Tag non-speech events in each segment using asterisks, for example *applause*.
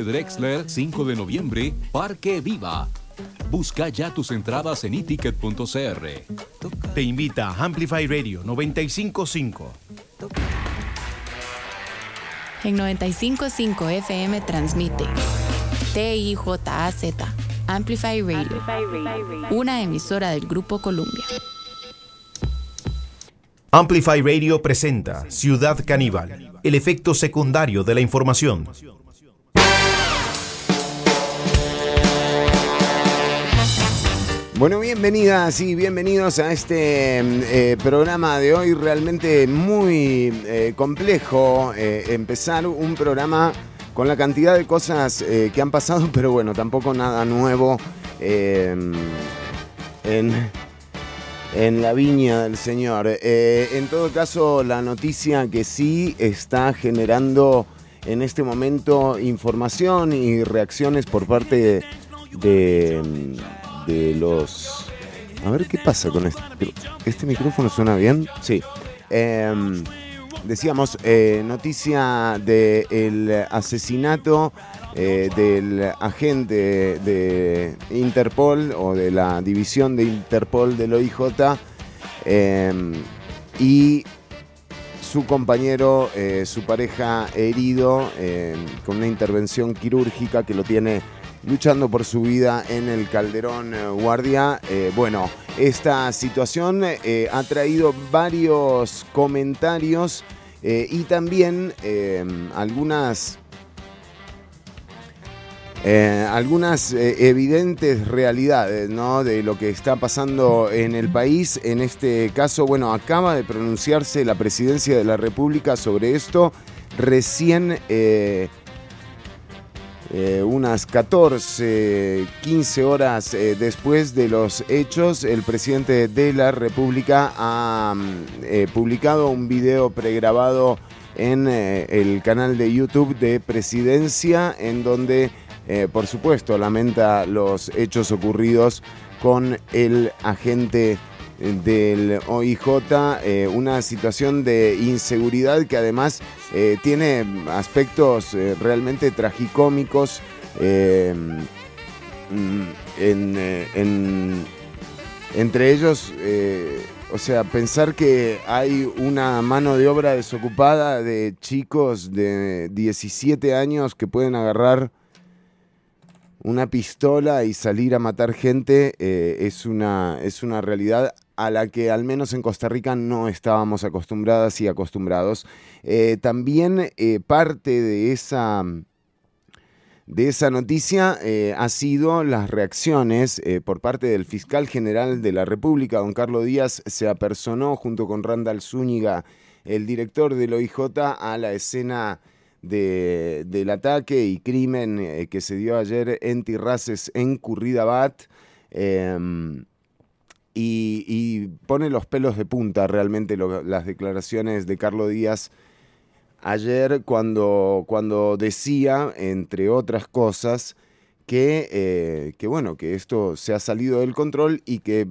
Parque Drexler, 5 de noviembre, Parque Viva. Busca ya tus entradas en eticket.cr. Te invita a Amplify Radio 955. En 955 FM transmite TIJAZ Amplify Radio, una emisora del Grupo Columbia. Amplify Radio presenta Ciudad Caníbal, el efecto secundario de la información. Bueno, bienvenidas y bienvenidos a este eh, programa de hoy, realmente muy eh, complejo eh, empezar un programa con la cantidad de cosas que han pasado, *laughs* pero bueno, tampoco nada nuevo en, en la viña del Señor. en todo caso, la noticia que sí está generando en este momento información y reacciones por parte de los... A ver qué pasa con este... ¿Este micrófono suena bien? Sí. Em, decíamos, eh, noticia del asesinato eh, del agente de Interpol o de la división de Interpol del OIJ em, y su compañero, eh, su pareja herido em, con una intervención quirúrgica que lo tiene luchando por su vida en el Calderón eh, Guardia. Eh, bueno, esta situación eh, ha traído varios comentarios y también algunas... algunas evidentes realidades de lo que está pasando en el país. En este caso, bueno, acaba de pronunciarse la presidencia de la República sobre esto. Recién eh, unas 14, 15 horas eh, después de los hechos, el presidente de la República ha mm, eh, publicado un video pregrabado en el canal de YouTube de Presidencia, en donde, por supuesto, lamenta los hechos ocurridos con el agente del OIJ, eh, una situación de inseguridad que además eh, tiene aspectos eh, realmente tragicómicos. Mm, entre ellos, o sea, pensar que hay una mano de obra desocupada de chicos de 17 años que pueden agarrar una pistola y salir a matar gente es, una, es una realidad a la que al menos en Costa Rica no estábamos acostumbradas y acostumbrados. Eh, también eh, parte de esa, de esa noticia eh, ha sido las reacciones por parte del fiscal general de la República, don Carlos Díaz, se apersonó junto con Randall Zúñiga, el director del OIJ, a la escena del ataque y crimen que se dio ayer en Tirraces, en Curridabat. Em, y, pone los pelos de punta realmente las declaraciones de Carlos Díaz ayer cuando, cuando decía, entre otras cosas, que, eh, que, bueno, que esto se ha salido del control y que,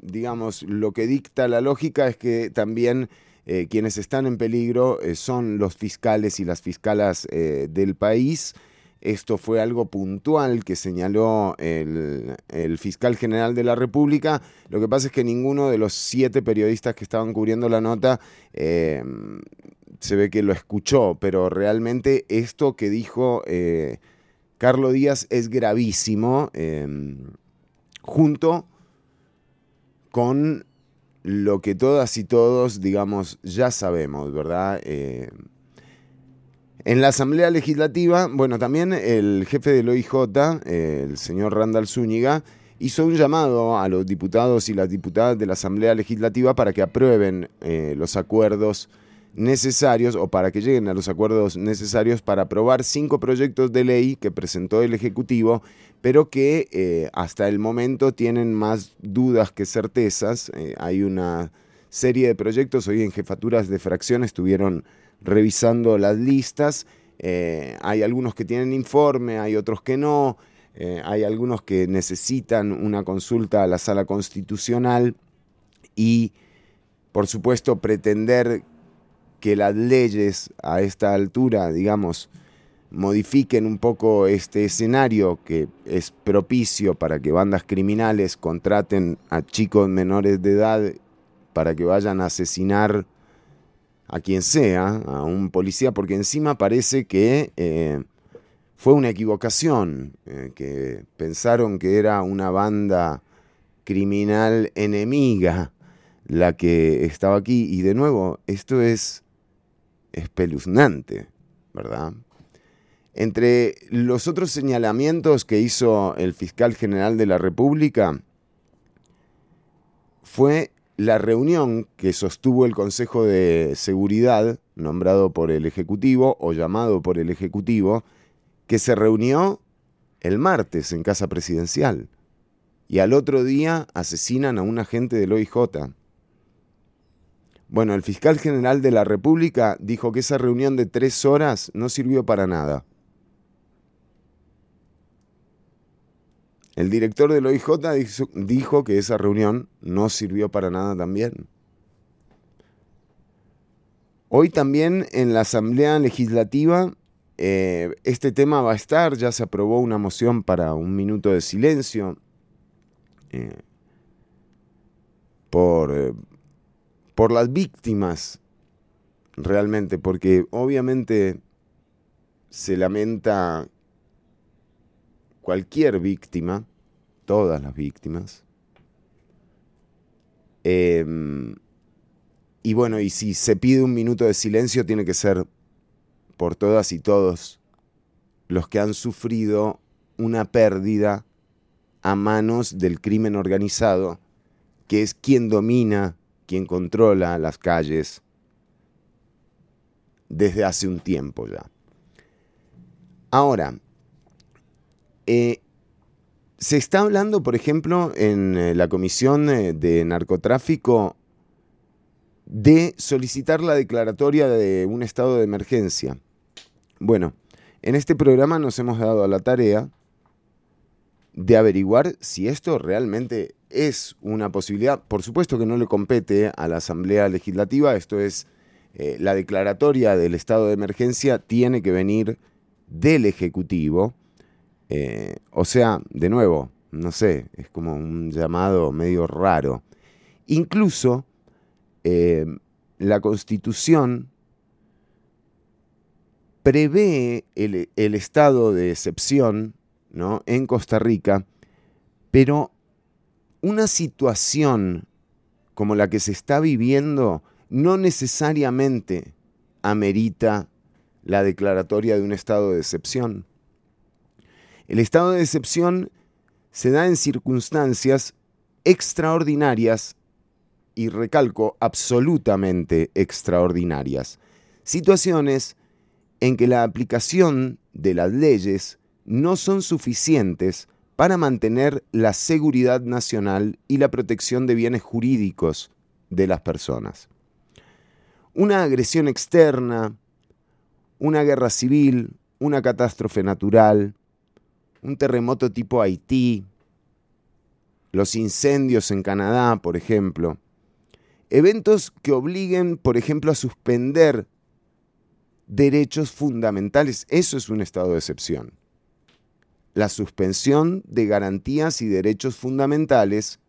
digamos, lo que dicta la lógica es que también eh, quienes están en peligro eh, son los fiscales y las fiscalas del país esto fue algo puntual que señaló el, fiscal general de la República. Lo que pasa es que ninguno de los siete periodistas que estaban cubriendo la nota eh, se ve que lo escuchó, pero realmente esto que dijo eh, Carlos Díaz es gravísimo, eh, junto con lo que todas y todos, digamos, ya sabemos, ¿verdad? En la Asamblea Legislativa, bueno, también el jefe del OIJ, el señor Randall Zúñiga, hizo un llamado a los diputados y las diputadas de la Asamblea Legislativa para que aprueben eh, los acuerdos necesarios o para que lleguen a los acuerdos necesarios para aprobar cinco proyectos de ley que presentó el Ejecutivo, pero que eh, hasta el momento tienen más dudas que certezas. Eh, hay una serie de proyectos, hoy en jefaturas de fracción estuvieron revisando las listas. Eh, hay algunos que tienen informe, hay otros que no, eh, hay algunos que necesitan una consulta a la sala constitucional y, por supuesto, pretender que las leyes a esta altura, digamos, modifiquen un poco este escenario que es propicio para que bandas criminales contraten a chicos menores de edad para que vayan a asesinar a quien sea, a un policía, porque encima parece que eh, fue una equivocación, eh, que pensaron que era una banda criminal enemiga la que estaba aquí. Y de nuevo, esto es espeluznante, ¿verdad? Entre los otros señalamientos que hizo el fiscal general de la República fue la reunión que sostuvo el Consejo de Seguridad, nombrado por el Ejecutivo o llamado por el Ejecutivo, que se reunió el martes en Casa Presidencial. Y al otro día asesinan a un agente del OIJ. Bueno, el fiscal general de la República dijo que esa reunión de tres horas no sirvió para nada. El director del OIJ dijo que esa reunión no sirvió para nada también. Hoy también en la Asamblea Legislativa eh, este tema va a estar, ya se aprobó una moción para un minuto de silencio eh, por, eh, por las víctimas, realmente, porque obviamente se lamenta cualquier víctima, todas las víctimas. Em, y bueno, y si se pide un minuto de silencio, tiene que ser por todas y todos los que han sufrido una pérdida a manos del crimen organizado, que es quien domina, quien controla las calles desde hace un tiempo ya. Ahora, eh, se está hablando, por ejemplo, en eh, la Comisión eh, de Narcotráfico de solicitar la declaratoria de un estado de emergencia. Bueno, en este programa nos hemos dado a la tarea de averiguar si esto realmente es una posibilidad. Por supuesto que no le compete a la Asamblea Legislativa, esto es la declaratoria del estado de emergencia tiene que venir del Ejecutivo eh, o sea, de nuevo, no sé, es como un llamado medio raro. Incluso eh, la constitución prevé el, el, estado de excepción ¿no? en Costa Rica, pero una situación como la que se está viviendo no necesariamente amerita la declaratoria de un estado de excepción. El estado de excepción se da en circunstancias extraordinarias y recalco absolutamente extraordinarias. Situaciones en que la aplicación de las leyes no son suficientes para mantener la seguridad nacional y la protección de bienes jurídicos de las personas. Una agresión externa, una guerra civil, una catástrofe natural, un terremoto tipo Haití, los incendios en Canadá, por ejemplo. Eventos que obliguen, por ejemplo, a suspender derechos fundamentales. Eso es un estado de excepción. La suspensión de garantías y derechos fundamentales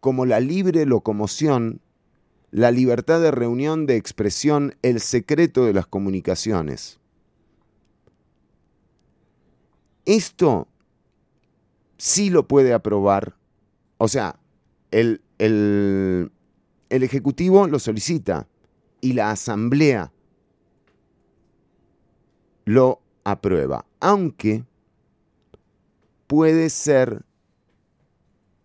como la libre locomoción, la libertad de reunión, de expresión, el secreto de las comunicaciones. Esto sí lo puede aprobar. O sea, el, el, Ejecutivo lo solicita y la Asamblea lo aprueba. Aunque puede ser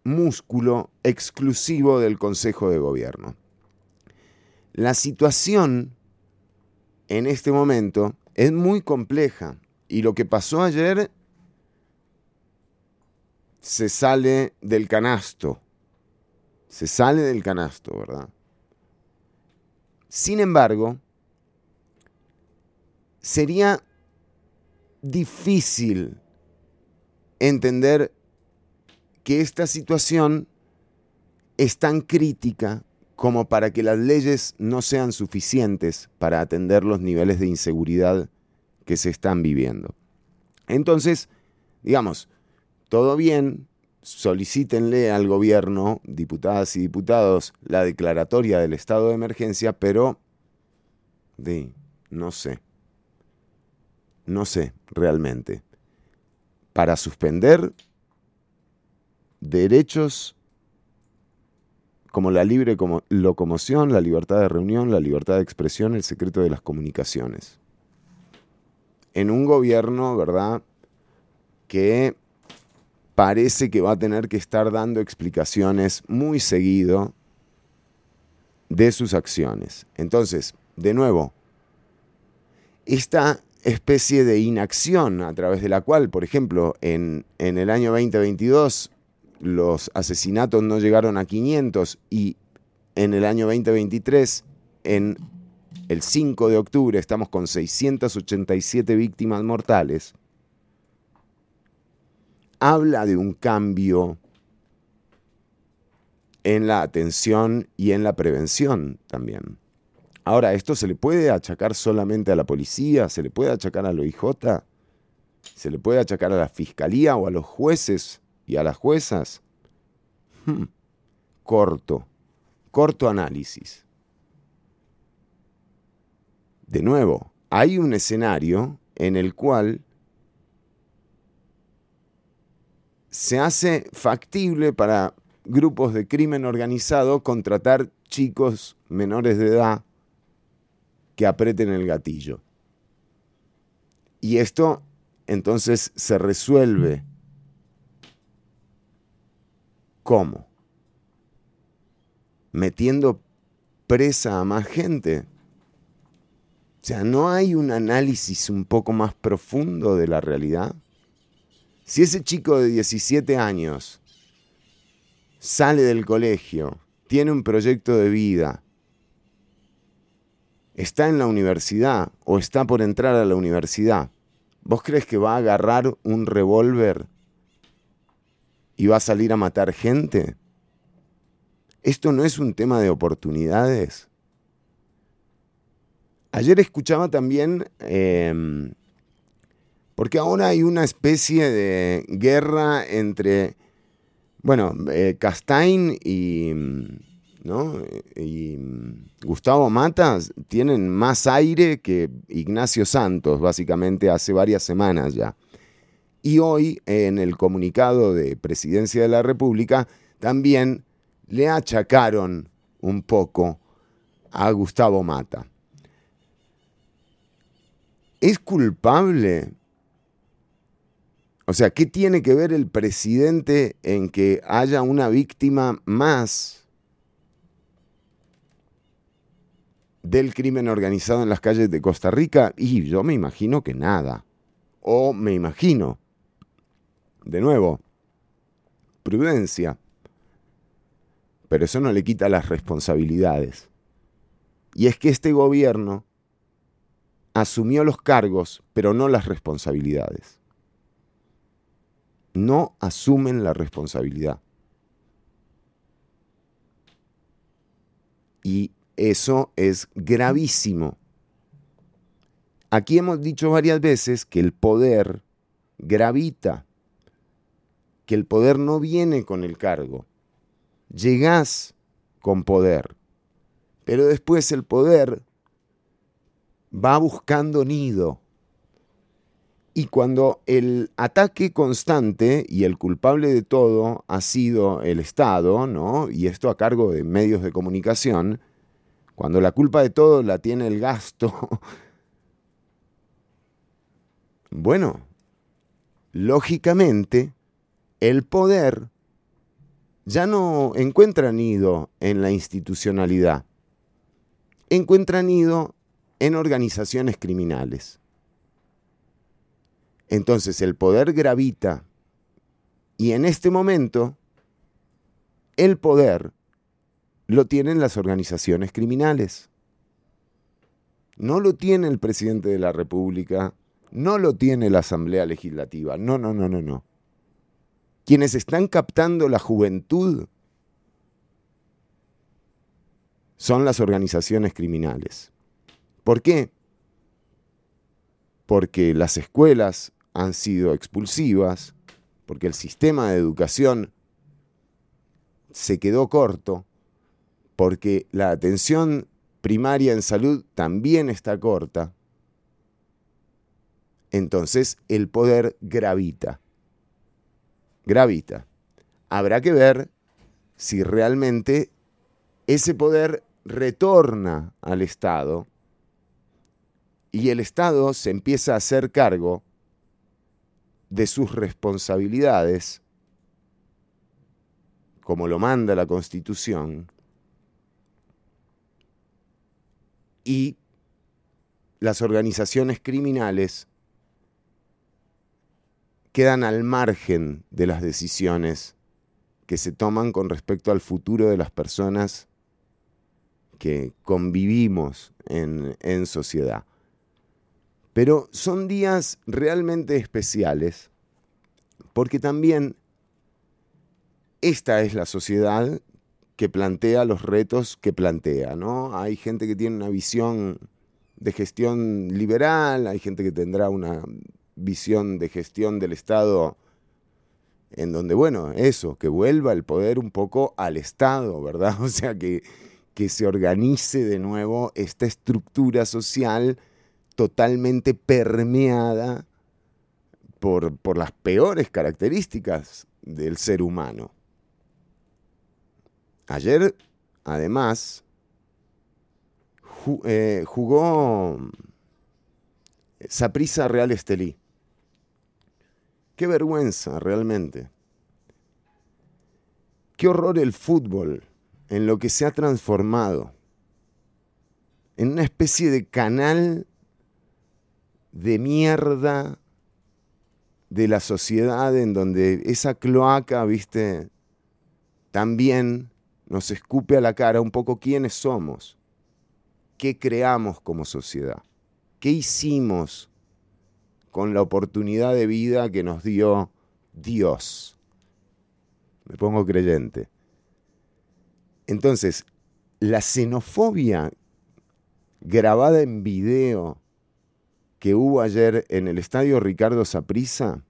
músculo exclusivo del Consejo de Gobierno. La situación en este momento es muy compleja y lo que pasó ayer se sale del canasto. Se sale del canasto, ¿verdad? Sin embargo, sería difícil entender que esta situación es tan crítica como para que las leyes no sean suficientes para atender los niveles de inseguridad que se están viviendo. Entonces, digamos, todo bien, solicítenle al gobierno, diputadas y diputados, la declaratoria del estado de emergencia, pero de, no sé, no sé realmente, para suspender derechos como la libre locomoción, la libertad de reunión, la libertad de expresión, el secreto de las comunicaciones. En un gobierno, ¿verdad?, que parece que va a tener que estar dando explicaciones muy seguido de sus acciones. Entonces, de nuevo, esta especie de inacción a través de la cual, por ejemplo, en, en el año 2022 los asesinatos no llegaron a 500 y en el año 2023, en el 5 de octubre, estamos con 687 víctimas mortales, habla de un cambio en la atención y en la prevención también. Ahora, ¿esto se le puede achacar solamente a la policía? ¿Se le puede achacar a la OIJ? ¿Se le puede achacar a la fiscalía o a los jueces y a las juezas? Hmm. Corto, corto análisis. De nuevo, hay un escenario en el cual se hace factible para grupos de crimen organizado contratar chicos menores de edad que aprieten el gatillo. Y esto entonces se resuelve. ¿Cómo? Metiendo presa a más gente. O sea, ¿no hay un análisis un poco más profundo de la realidad? Si ese chico de 17 años sale del colegio, tiene un proyecto de vida, está en la universidad o está por entrar a la universidad, ¿vos crees que va a agarrar un revólver y va a salir a matar gente? ¿Esto no es un tema de oportunidades? Ayer escuchaba también em, porque ahora hay una especie de guerra entre, bueno, eh, Castain y, y Gustavo Matas tienen más aire que Ignacio Santos, básicamente hace varias semanas ya. Y hoy, en el comunicado de Presidencia de la República, también le achacaron un poco a Gustavo Mata. ¿Es culpable o sea, ¿qué tiene que ver el presidente en que haya una víctima más del crimen organizado en las calles de Costa Rica? Y yo me imagino que nada. O me imagino, de nuevo, prudencia. Pero eso no le quita las responsabilidades. Y es que este gobierno asumió los cargos, pero no las responsabilidades no asumen la responsabilidad. Y eso es gravísimo. Aquí hemos dicho varias veces que el poder gravita, que el poder no viene con el cargo. Llegás con poder, pero después el poder va buscando nido y cuando el ataque constante y el culpable de todo ha sido el Estado, ¿no? Y esto a cargo de medios de comunicación, cuando la culpa de todo la tiene el gasto, *laughs* bueno, lógicamente el poder ya no encuentra nido en la institucionalidad, encuentra nido en organizaciones criminales. Entonces el poder gravita y en este momento el poder lo tienen las organizaciones criminales. No lo tiene el presidente de la República, no lo tiene la Asamblea Legislativa, no, no, no, no, no. Quienes están captando la juventud son las organizaciones criminales. ¿Por qué? porque las escuelas han sido expulsivas, porque el sistema de educación se quedó corto, porque la atención primaria en salud también está corta, entonces el poder gravita. Gravita. Habrá que ver si realmente ese poder retorna al Estado y el Estado se empieza a hacer cargo de sus responsabilidades, como lo manda la Constitución, y las organizaciones criminales quedan al margen de las decisiones que se toman con respecto al futuro de las personas que convivimos en, en sociedad. Pero son días realmente especiales porque también esta es la sociedad que plantea los retos que plantea, ¿no? Hay gente que tiene una visión de gestión liberal, hay gente que tendrá una visión de gestión del Estado en donde, bueno, eso, que vuelva el poder un poco al Estado, ¿verdad? *laughs* O sea, que, que se organice de nuevo esta estructura social totalmente permeada por, por las peores características del ser humano. Ayer, además, eh, jugó Saprisa Real Estelí. Qué vergüenza, realmente. Qué horror el fútbol en lo que se ha transformado. En una especie de canal de mierda de la sociedad en donde esa cloaca, viste, también nos escupe a la cara un poco quiénes somos, qué creamos como sociedad, qué hicimos con la oportunidad de vida que nos dio Dios. Me pongo creyente. Entonces, la xenofobia grabada en video que hubo ayer en el estadio Ricardo Saprissa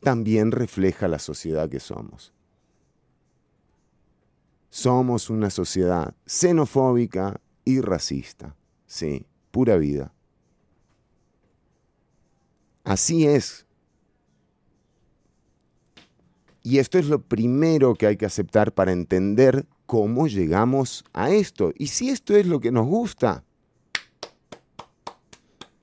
también refleja la sociedad que somos. Somos una sociedad xenofóbica y racista. Sí, pura vida. Así es. Y esto es lo primero que hay que aceptar para entender cómo llegamos a esto. Y si esto es lo que nos gusta.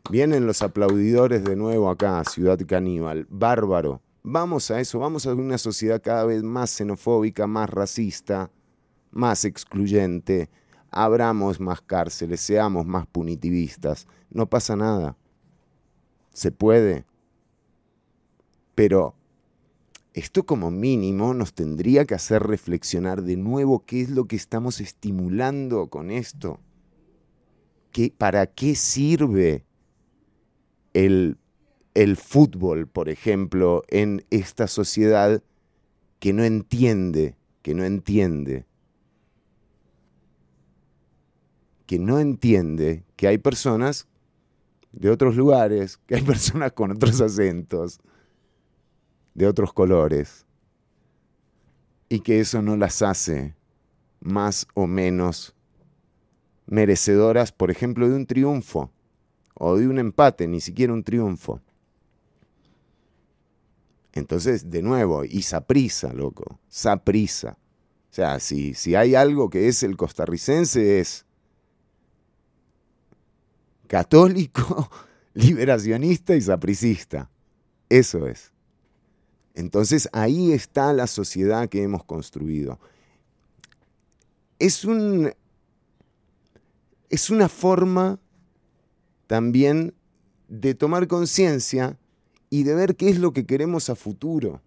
Vienen los aplaudidores de nuevo acá, Ciudad Caníbal. Bárbaro. Vamos a eso, vamos a una sociedad cada vez más xenofóbica, más racista, más excluyente. Abramos más cárceles, seamos más punitivistas. No pasa nada se puede. Pero esto como mínimo nos tendría que hacer reflexionar de nuevo qué es lo que estamos estimulando con esto. ¿Qué, ¿Para qué sirve el, el fútbol, por ejemplo, en esta sociedad que no entiende, que no entiende, que no entiende que hay personas de otros lugares, que hay *laughs* personas con otros acentos, de otros colores, y que eso no las hace más o menos merecedoras, por ejemplo, de un triunfo o de un empate, ni siquiera un triunfo. Entonces, de nuevo, y saprisa, loco, saprisa. O sea, si, si hay algo que es el costarricense es católico, *laughs* liberacionista y sapricista. Eso es. Entonces ahí está la sociedad que hemos construido. Es, un, es una forma también de tomar conciencia y de ver qué es lo que queremos a futuro.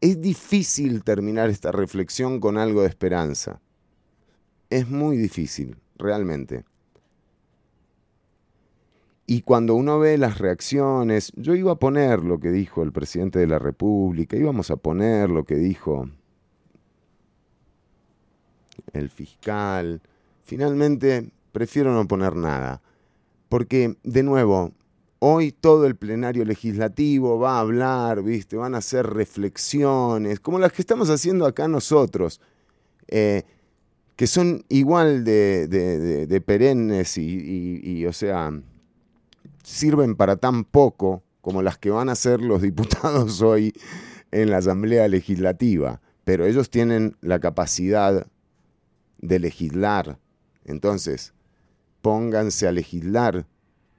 Es difícil terminar esta reflexión con algo de esperanza. Es muy difícil, realmente. Y cuando uno ve las reacciones, yo iba a poner lo que dijo el presidente de la República, íbamos a poner lo que dijo el fiscal. Finalmente, prefiero no poner nada, Porque, de nuevo, hoy todo el plenario legislativo va a hablar, ¿viste? Van a hacer reflexiones, como las que estamos haciendo acá nosotros, eh, que son igual de, perennes y, o sea, sirven para tan poco como las que van a hacer los diputados *laughs* hoy en la Asamblea Legislativa. Pero ellos tienen la capacidad de legislar. Entonces, pónganse a legislar.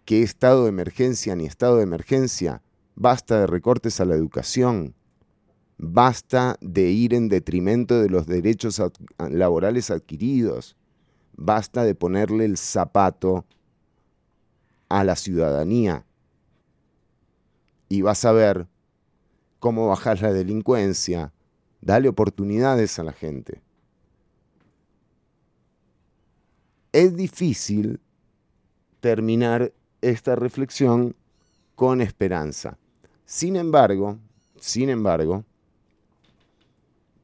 ¿Qué estado de emergencia ni estado de emergencia? Basta de recortes a la educación. Basta de ir en detrimento de los derechos laborales adquiridos. Basta de ponerle el zapato a la ciudadanía. Y vas a ver cómo bajar la delincuencia. Dale oportunidades a la gente. Es difícil terminar esta reflexión con esperanza. Sin embargo, sin embargo,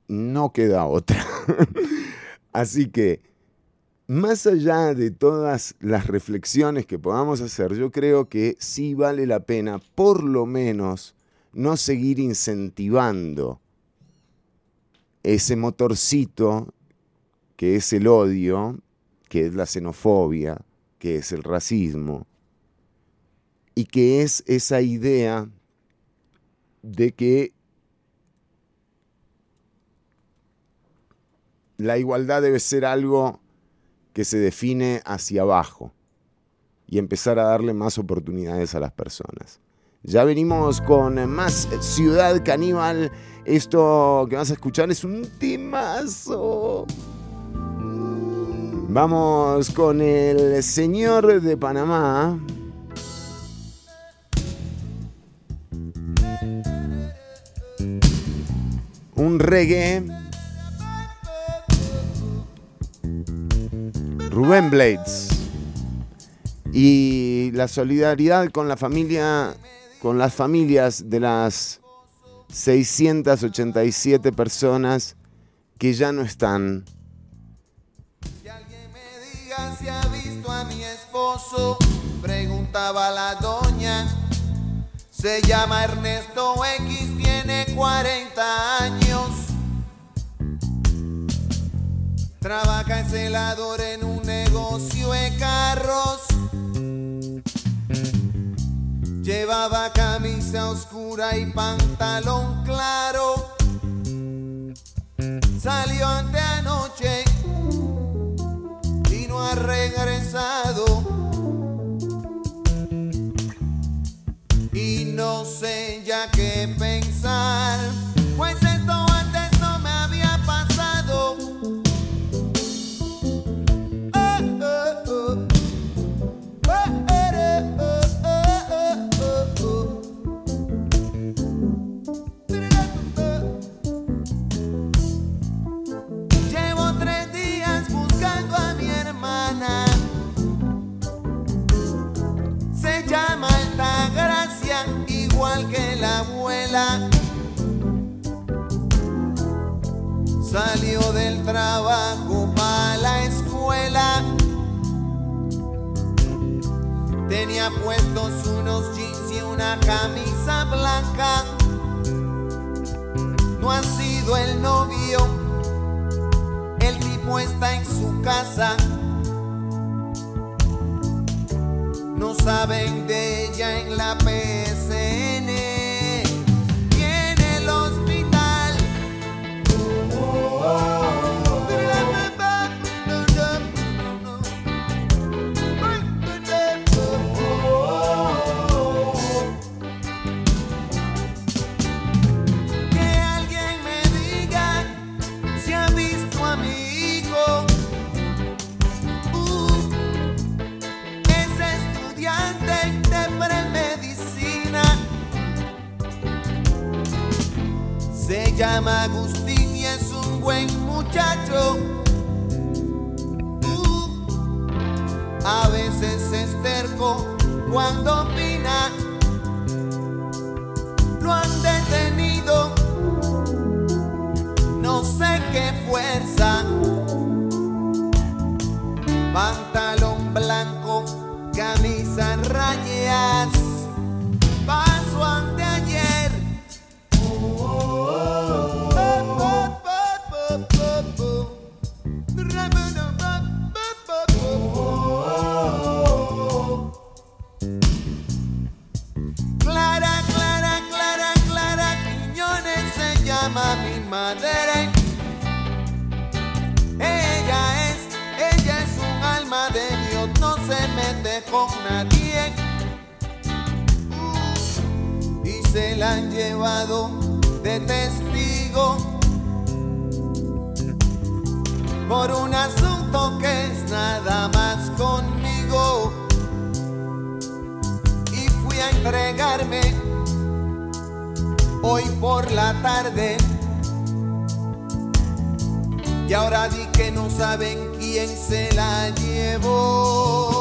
no queda otra. *laughs* Así que, más allá de todas las reflexiones que podamos hacer, yo creo que sí vale la pena, por lo menos, no seguir incentivando ese motorcito que es el odio que es la xenofobia, que es el racismo, y que es esa idea de que la igualdad debe ser algo que se define hacia abajo y empezar a darle más oportunidades a las personas. Ya venimos con más Ciudad Caníbal. Esto que vas a escuchar es un timazo. Vamos con el señor de Panamá. Un reggae. Rubén Blades. Y la solidaridad con la familia, con las familias de las 687 personas que ya no están Preguntaba la doña. Se llama Ernesto X, tiene 40 años. Trabaja en celador en un negocio de carros. Llevaba camisa oscura y pantalón claro. Salió ante anoche ha regresado. Y no sé ya qué pensar, abuela salió del trabajo para la escuela. Tenía puestos unos jeans y una camisa blanca. No ha sido el novio, el tipo está en su casa. No saben de ella en la PSN. Llama Agustín y es un buen muchacho. Uh, a veces es terco cuando opina. Lo han detenido, no sé qué fuerza. Pantalón blanco, camisa Estás con nadie y se la han llevado de testigo. Por un asunto que es nada más conmigo. Y fui a entregarme hoy por la tarde. Y ahora di que no saben quién se la llevó.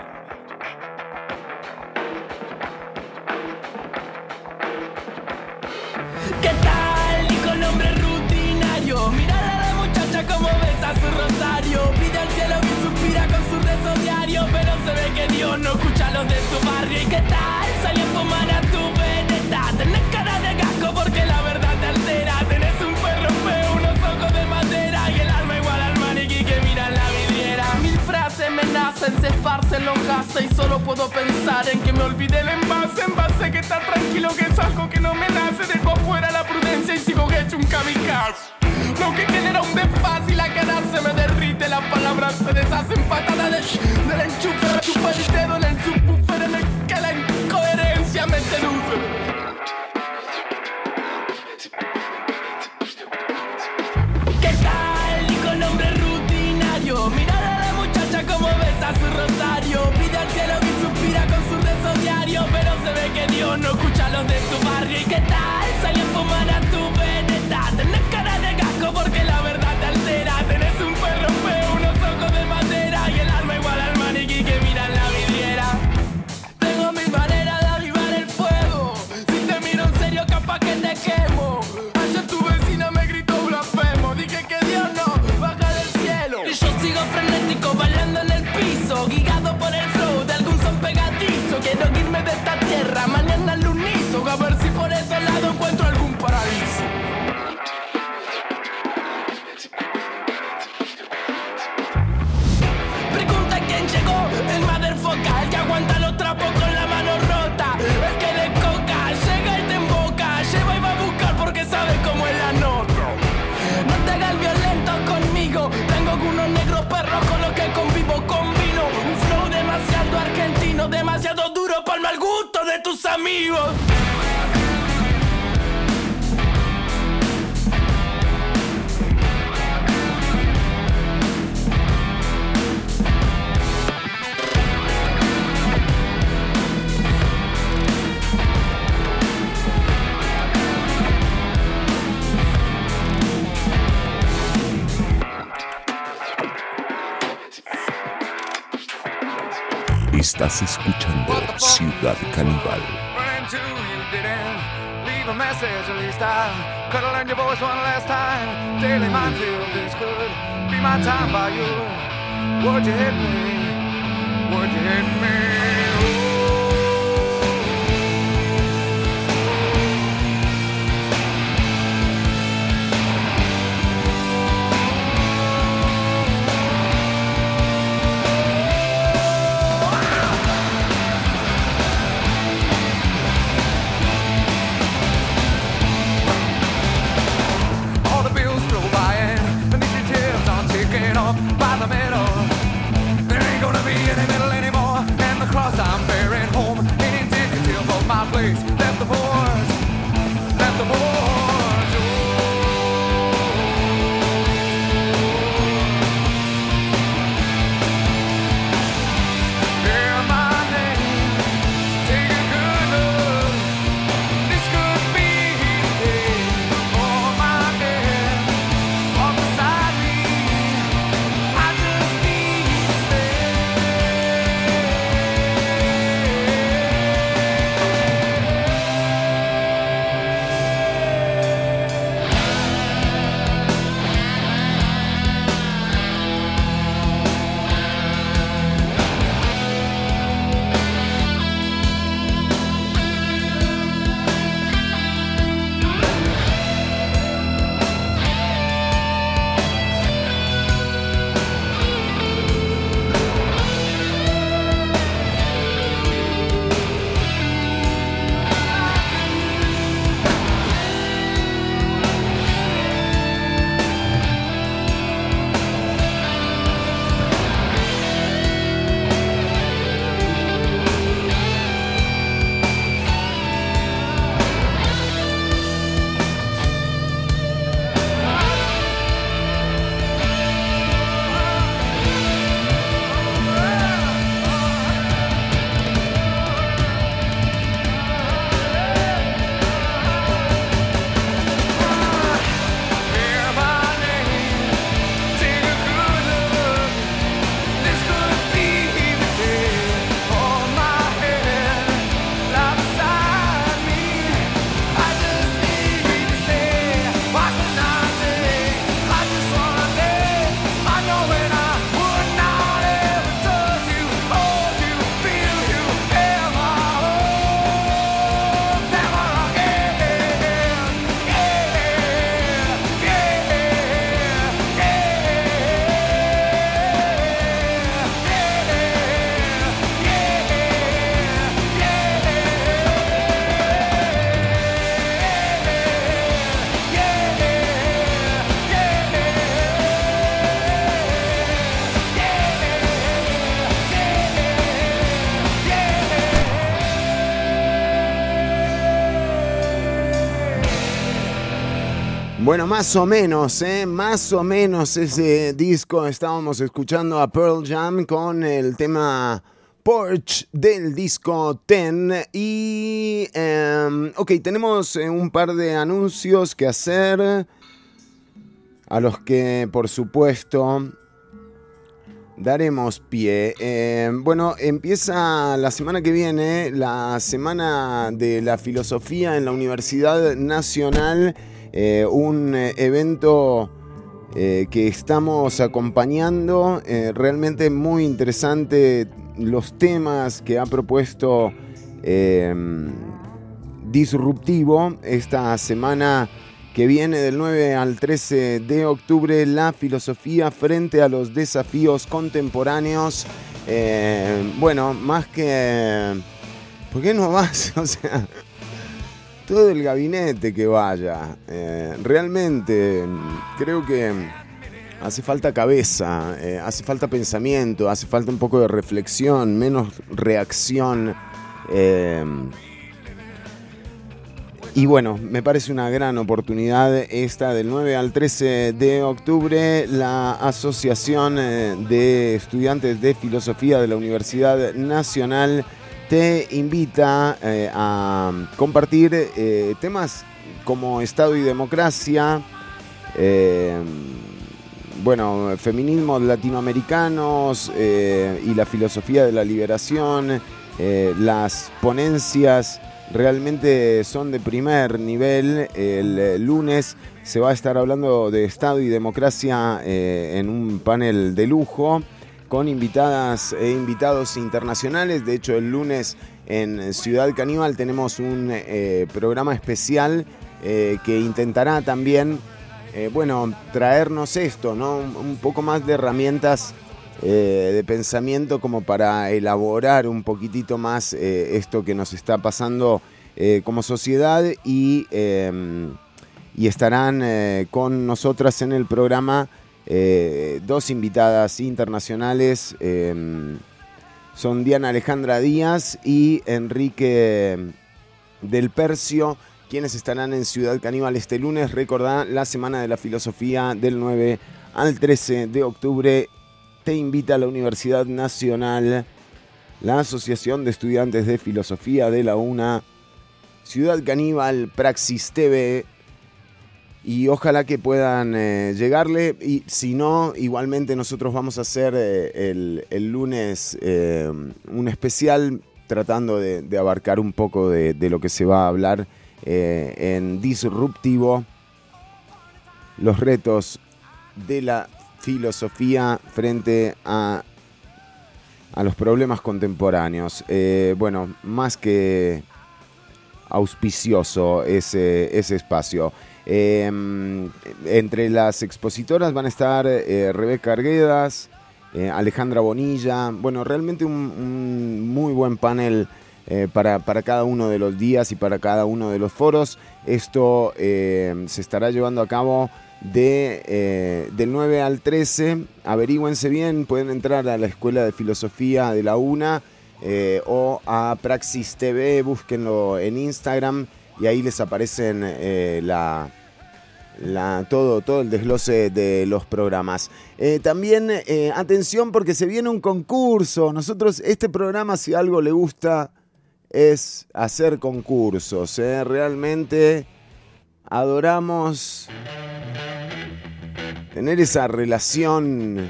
estar tranquilo que es algo que no me nace. Dejo afuera la prudencia y sigo hecho un kamikaze. Lo que genera un desfaz y la cara se me derrite. Las palabras se deshacen patadas de, la enchufe, chupa el dedo en el no escucha de tu barrio. ¿Y qué tal? Fumar amigos. Message. At least I could have learned your voice one last time. Daily minefield, this could be my time by you. Would you hit me? Bueno, más o menos, ¿eh? más o menos ese disco estábamos escuchando a Pearl Jam con el tema Porch del disco Ten. Y, em, ok, tenemos eh, un par de anuncios que hacer, a los que por supuesto daremos pie. Eh, bueno, empieza la semana que viene la semana de la filosofía en la Universidad Nacional, eh, un eh, evento eh, que estamos acompañando, realmente muy interesante los temas que ha propuesto eh, Disruptivo esta semana que viene del 9 al 13 de octubre, la filosofía frente a los desafíos contemporáneos. Bueno, más que... ¿Por qué no vas? *laughs* O sea, todo el gabinete que vaya. Eh, realmente creo que hace falta cabeza, eh, hace falta pensamiento, hace falta un poco de reflexión, menos reacción. eh, y bueno, me parece una gran oportunidad esta del 9 al 13 de octubre. La Asociación de Estudiantes de Filosofía de la Universidad Nacional te invita eh, a compartir eh, temas como Estado y democracia, eh, bueno, feminismos latinoamericanos y la filosofía de la liberación, las ponencias realmente son de primer nivel. El lunes se va a estar hablando de Estado y democracia en un panel de lujo con invitadas e invitados internacionales. De hecho, el lunes en Ciudad Caníbal tenemos un eh, programa especial eh, que intentará también, eh, bueno, traernos esto, ¿no? Un, poco más de herramientas de pensamiento como para elaborar un poquitito más esto que nos está pasando como sociedad y, eh, y estarán con nosotras en el programa eh, dos invitadas internacionales. eh, son Diana Alejandra Díaz y Enrique del Percio, quienes estarán en Ciudad Caníbal este lunes. Recordá la Semana de la Filosofía del 9 al 13 de octubre. Te invita a la Universidad Nacional, la Asociación de Estudiantes de Filosofía de la UNA, Ciudad Caníbal, Praxis TV. Y ojalá que puedan eh, llegarle. Y si no, igualmente nosotros vamos a hacer eh, el, el lunes eh, un especial tratando de, abarcar un poco de, de lo que se va a hablar en Disruptivo. Los retos de la filosofía frente a, a los problemas contemporáneos. Bueno, más que auspicioso ese, ese espacio. Eh, entre las expositoras van a estar eh, Rebeca Arguedas, eh, Alejandra Bonilla. Bueno, realmente un, muy buen panel eh, para, para cada uno de los días y para cada uno de los foros. Esto eh, se estará llevando a cabo de, del 9 al 13. Averígüense bien, pueden entrar a la Escuela de Filosofía de la UNA o a Praxis TV, búsquenlo en Instagram y ahí les aparecen eh, la, todo, todo el desglose de los programas. Eh, también eh, atención porque se viene un concurso. Nosotros, este programa, si algo le gusta, es hacer concursos. Realmente adoramos tener esa relación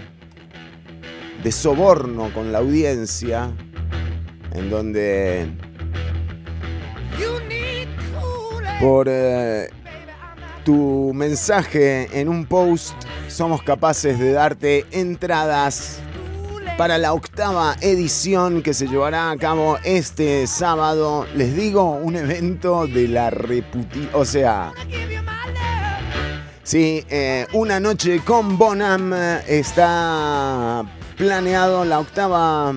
de soborno con la audiencia, en donde por eh, tu mensaje en un post somos capaces de darte entradas para la octava edición que se llevará a cabo este sábado. Les digo, un evento de la reputi... O sea... Sí, eh, una noche con Bonham eh, está planeado la octava,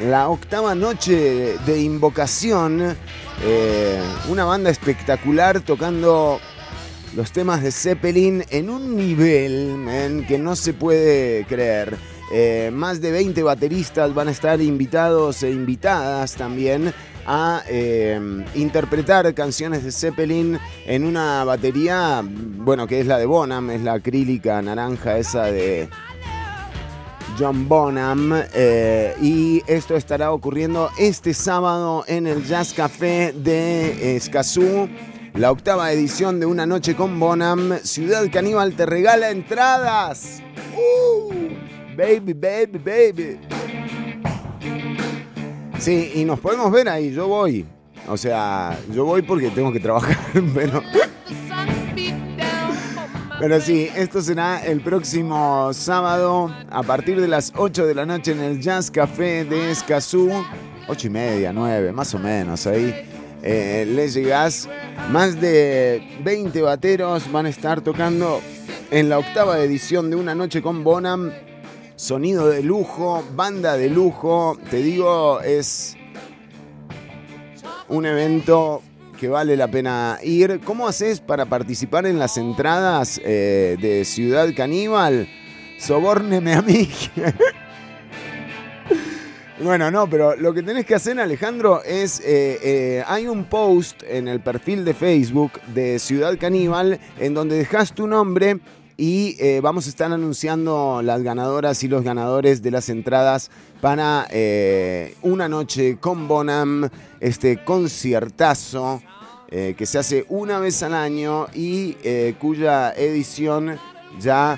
la octava noche de invocación. Eh, una banda espectacular tocando los temas de Zeppelin en un nivel que no se puede creer. Eh, más de 20 bateristas van a estar invitados e invitadas también a eh, interpretar canciones de Zeppelin en una batería, bueno, que es la de Bonham, es la acrílica naranja esa de John Bonham. eh, y esto estará ocurriendo este sábado en el Jazz Café de Escazú. La octava edición de Una Noche con Bonham. Ciudad Caníbal te regala entradas. ¡Uh! baby, baby, baby. Sí, y nos podemos ver ahí, yo voy. O sea, yo voy porque tengo que trabajar, *laughs* pero... Pero sí, esto será el próximo sábado a partir de las 8 de la noche en el Jazz Café de Escazú. 8 y media, 9, más o menos ahí. Eh, les llegás. Más de 20 bateros van a estar tocando en la octava edición de Una Noche con Bonham. Sonido de lujo, banda de lujo. Te digo, es un evento que vale la pena ir. ¿Cómo haces para participar en las entradas eh, de Ciudad Caníbal? Sobórneme a mí. *laughs* Bueno, no, pero lo que tenés que hacer, Alejandro, es. eh, eh, hay un post en el perfil de Facebook de Ciudad Caníbal en donde dejas tu nombre y eh, vamos a estar anunciando las ganadoras y los ganadores de las entradas para eh, una noche con Bonham, este conciertazo eh, que se hace una vez al año y cuya edición ya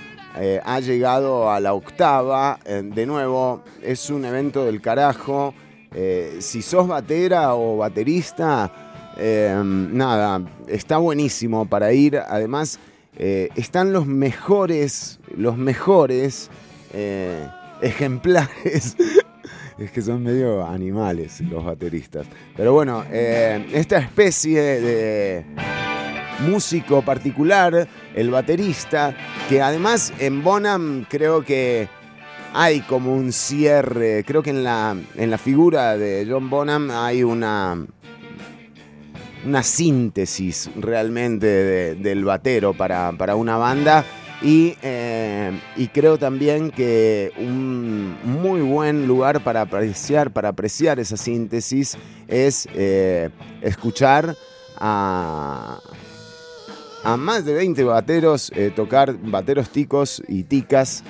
ha llegado a la octava. De nuevo, es un evento del carajo. Si sos batera o baterista, nada, está buenísimo para ir. Además, eh, están los mejores, los mejores eh, ejemplares. *laughs* es que son medio animales los bateristas. Pero bueno, eh, esta especie de músico particular, el baterista, que además en Bonham creo que hay como un cierre, creo que en la, en la figura de John Bonham hay una, una síntesis realmente de- del batero para, para una banda. Y, eh, y creo también que un muy buen lugar para apreciar, para apreciar esa síntesis es eh, escuchar a, a más de 20 bateros eh, tocar bateros ticos y ticas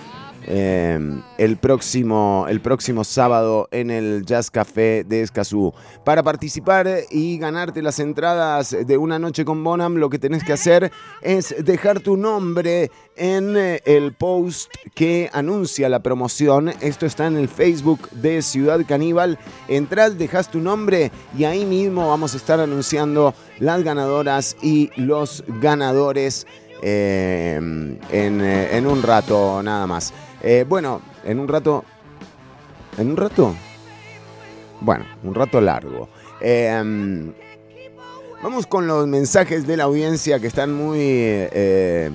eh, el, próximo, el próximo sábado en el Jazz Café de Escazú. Para participar y ganarte las entradas de una noche con Bonham, lo que tenés que hacer es dejar tu nombre en eh, el post que anuncia la promoción. Esto está en el Facebook de Ciudad Caníbal. Entrás, dejas tu nombre y ahí mismo vamos a estar anunciando las ganadoras y los ganadores en, eh, en un rato nada más. Eh, bueno, en un rato... ¿En un rato? Bueno, un rato largo. Eh, vamos con los mensajes de la audiencia que están muy, eh,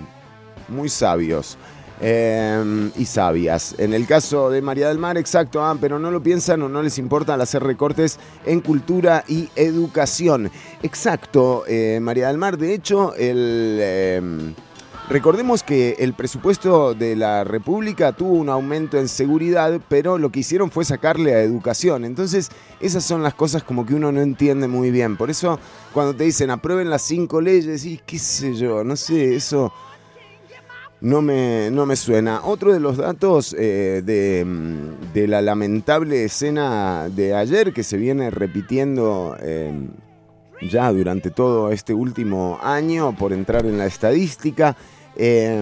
muy sabios. eh, y sabias. En el caso de María del Mar, exacto, ah, pero no lo piensan o no les importa al hacer recortes en cultura y educación. Exacto, María del Mar. De hecho, el, eh, recordemos que el presupuesto de la República tuvo un aumento en seguridad, pero lo que hicieron fue sacarle a educación. Entonces, esas son las cosas como que uno no entiende muy bien. Por eso, cuando te dicen aprueben las cinco leyes, y qué sé yo, no sé, eso no me, no me suena. Otro de los datos eh, de, mm, de la lamentable escena de ayer que se viene repitiendo eh, ya durante todo este último año por entrar en la estadística. Eh,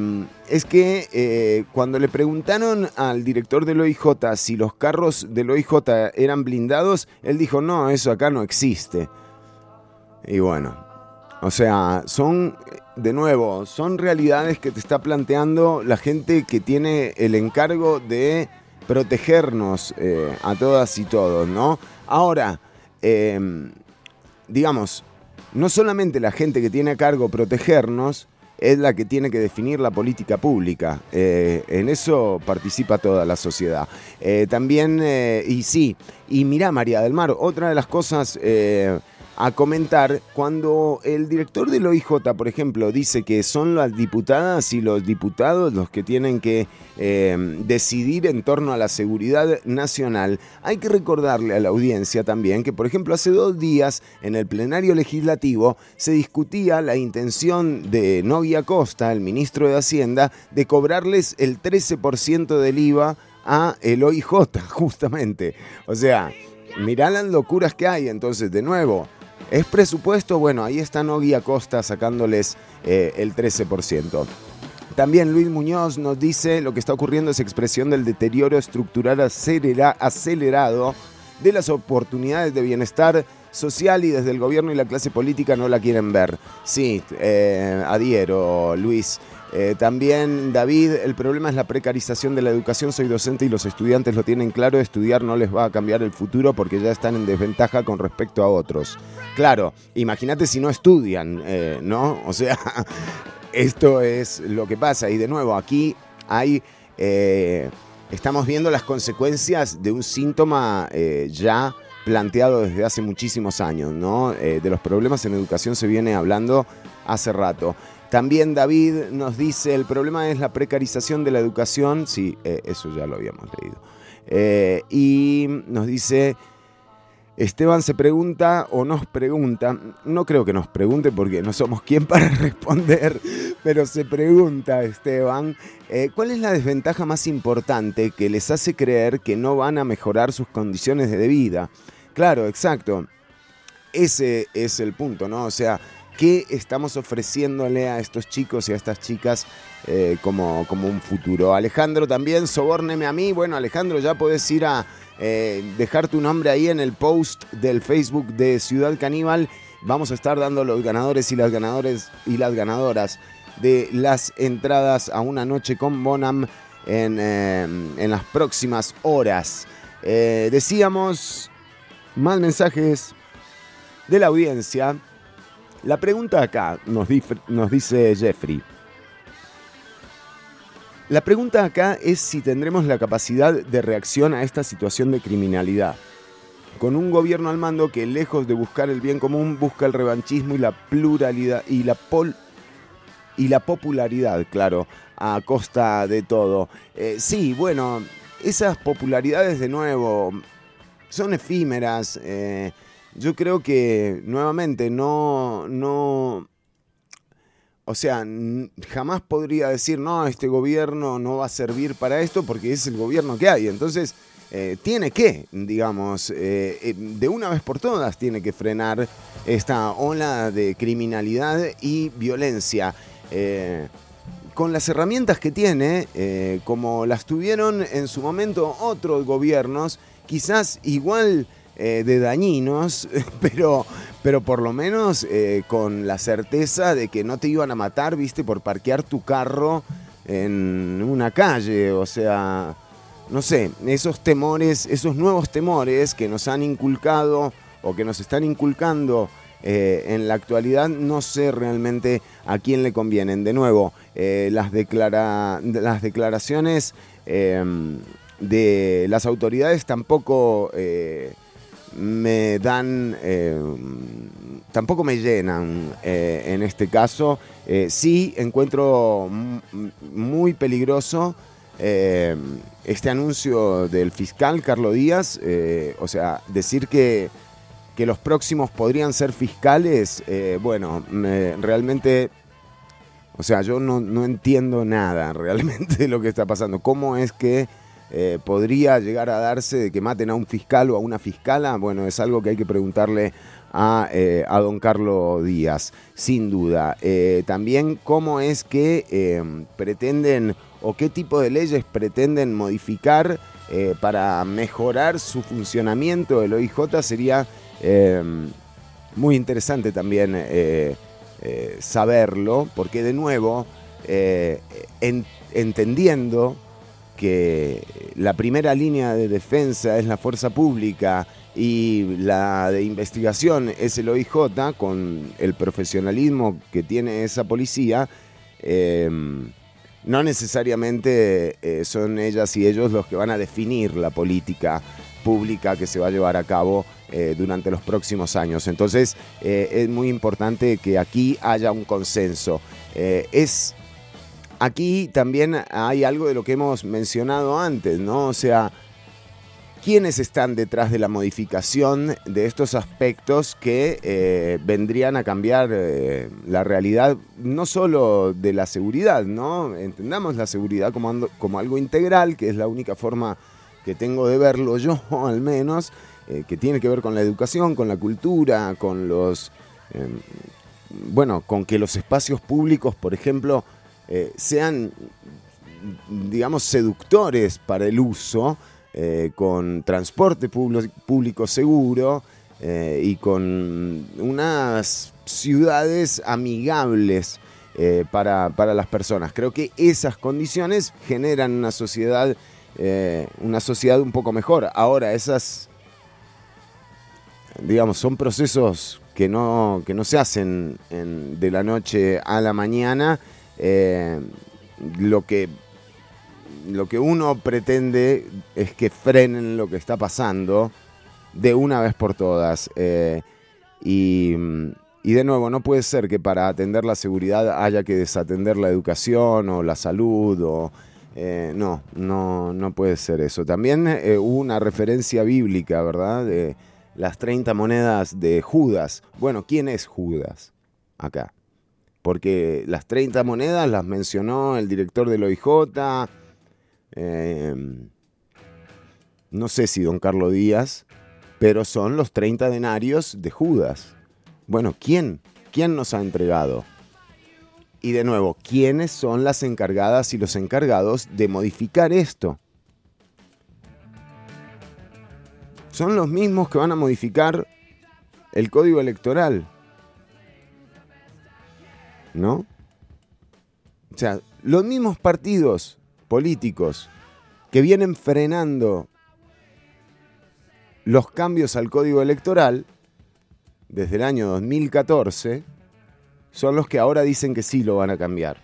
es que eh, cuando le preguntaron al director del OIJ si los carros del OIJ eran blindados, él dijo, no, eso acá no existe. Y bueno, o sea, son, de nuevo, son realidades que te está planteando la gente que tiene el encargo de protegernos eh, a todas y todos, ¿no? Ahora, eh, digamos, no solamente la gente que tiene a cargo protegernos es la que tiene que definir la política pública. Eh, en eso participa toda la sociedad. Eh, también, eh, y sí, y mirá María del Mar, otra de las cosas a comentar, cuando el director del OIJ, por ejemplo, dice que son las diputadas y los diputados los que tienen que eh, decidir en torno a la seguridad nacional, hay que recordarle a la audiencia también que, por ejemplo, hace dos días en el plenario legislativo se discutía la intención de Novia Costa, el ministro de Hacienda, de cobrarles el 13% del IVA a el OIJ, *laughs* justamente. O sea, mirá las locuras que hay. Entonces, de nuevo, ¿es presupuesto? Bueno, ahí está Nogui Acosta sacándoles eh, el 13%. También Luis Muñoz nos dice lo que está ocurriendo es expresión del deterioro estructural acelera- acelerado de las oportunidades de bienestar social y desde el gobierno y la clase política no la quieren ver. Sí, eh, adhiero, Luis. Eh, también David, el problema es la precarización de la educación. Soy docente y los estudiantes lo tienen claro. Estudiar no les va a cambiar el futuro porque ya están en desventaja con respecto a otros. Claro, imagínate si no estudian, eh, ¿no? O sea, *laughs* esto es lo que pasa. Y de nuevo, aquí hay... eh, estamos viendo las consecuencias de un síntoma ya planteado desde hace muchísimos años, ¿no? De los problemas en educación se viene hablando hace rato. También David nos dice, el problema es la precarización de la educación. Sí, eh, eso ya lo habíamos leído. Eh, y nos dice, Esteban se pregunta o nos pregunta, no creo que nos pregunte porque no somos quien *laughs* para responder, pero se pregunta Esteban, eh, ¿cuál es la desventaja más importante que les hace creer que no van a mejorar sus condiciones de vida? Claro, exacto. Ese es el punto, ¿no? O sea, qué estamos ofreciéndole a estos chicos y a estas chicas eh, como, como un futuro. Alejandro también, sobórneme a mí. Bueno, Alejandro, ya podés ir a eh, dejar tu nombre ahí en el post del Facebook de Ciudad Caníbal. Vamos a estar dando los ganadores y las ganadores y las ganadoras de las entradas a una noche con Bonham en, eh, en las próximas horas. Decíamos más mensajes de la audiencia. La pregunta acá nos, dice Jeffrey. La pregunta acá es si tendremos la capacidad de reacción a esta situación de criminalidad. Con un gobierno al mando que lejos de buscar el bien común busca el revanchismo y la pluralidad y la pol y la popularidad, claro, a costa de todo. Eh, sí, bueno, esas popularidades de nuevo son efímeras. eh, yo creo que nuevamente no, no, o sea, jamás podría decir, no, este gobierno no va a servir para esto porque es el gobierno que hay. Entonces, eh, tiene que, digamos, eh, eh, de una vez por todas, tiene que frenar esta ola de criminalidad y violencia. con las herramientas que tiene, como las tuvieron en su momento otros gobiernos, quizás igual eh, de dañinos, *laughs* pero, pero por lo menos eh, con la certeza de que no te iban a matar, viste, por parquear tu carro en una calle, o sea, no sé, esos temores, esos nuevos temores que nos han inculcado o que nos están inculcando eh, en la actualidad, no sé realmente a quién le convienen. De nuevo, las, las declaraciones de las autoridades tampoco me dan, eh, tampoco me llenan eh, en este caso. Eh, sí encuentro muy peligroso eh, este anuncio del fiscal Carlos Díaz, o sea, decir que, que los próximos podrían ser fiscales, bueno, me- realmente, o sea, yo no, no entiendo nada *laughs* realmente de lo que está pasando. ¿Cómo es que eh, podría llegar a darse de que maten a un fiscal o a una fiscala? Bueno, es algo que hay que preguntarle a, eh, a don Carlos Díaz, sin duda. Eh, también cómo es que eh, pretenden o qué tipo de leyes pretenden modificar para mejorar su funcionamiento. El OIJ sería eh, muy interesante también saberlo, porque de nuevo, en- entendiendo que la primera línea de defensa es la fuerza pública y la de investigación es el OIJ, con el profesionalismo que tiene esa policía, eh, no necesariamente eh, son ellas y ellos los que van a definir la política pública que se va a llevar a cabo eh, durante los próximos años. Entonces es muy importante que aquí haya un consenso. Es aquí también hay algo de lo que hemos mencionado antes, ¿no? O sea, ¿quiénes están detrás de la modificación de estos aspectos que eh, vendrían a cambiar eh, la realidad, no solo de la seguridad, ¿no? Entendamos la seguridad como, como algo integral, que es la única forma que tengo de verlo yo, *laughs* al menos, eh, que tiene que ver con la educación, con la cultura, con los... eh, bueno, con que los espacios públicos, por ejemplo, eh, sean, digamos, seductores para el uso, eh, con transporte público seguro eh, y con unas ciudades amigables para, para las personas. Creo que esas condiciones generan una sociedad, una sociedad un poco mejor. Ahora, esas digamos, son procesos que no, que no se hacen en- de la noche a la mañana. Eh, lo, que, lo que uno pretende es que frenen lo que está pasando de una vez por todas. Eh, y, de nuevo, no puede ser que para atender la seguridad haya que desatender la educación o la salud o... eh, no, no, no puede ser eso. También hubo una referencia bíblica, ¿verdad? De las 30 monedas de Judas. Bueno, ¿quién es Judas acá? Porque las 30 monedas las mencionó el director del OIJ. eh, no sé si don Carlos Díaz, pero son los 30 denarios de Judas. Bueno, ¿quién ¿Quién nos ha entregado? Y de nuevo, ¿quiénes son las encargadas y los encargados de modificar esto? Son los mismos que van a modificar el código electoral. ¿No? O sea, los mismos partidos políticos que vienen frenando los cambios al código electoral desde el año 2014 son los que ahora dicen que sí lo van a cambiar.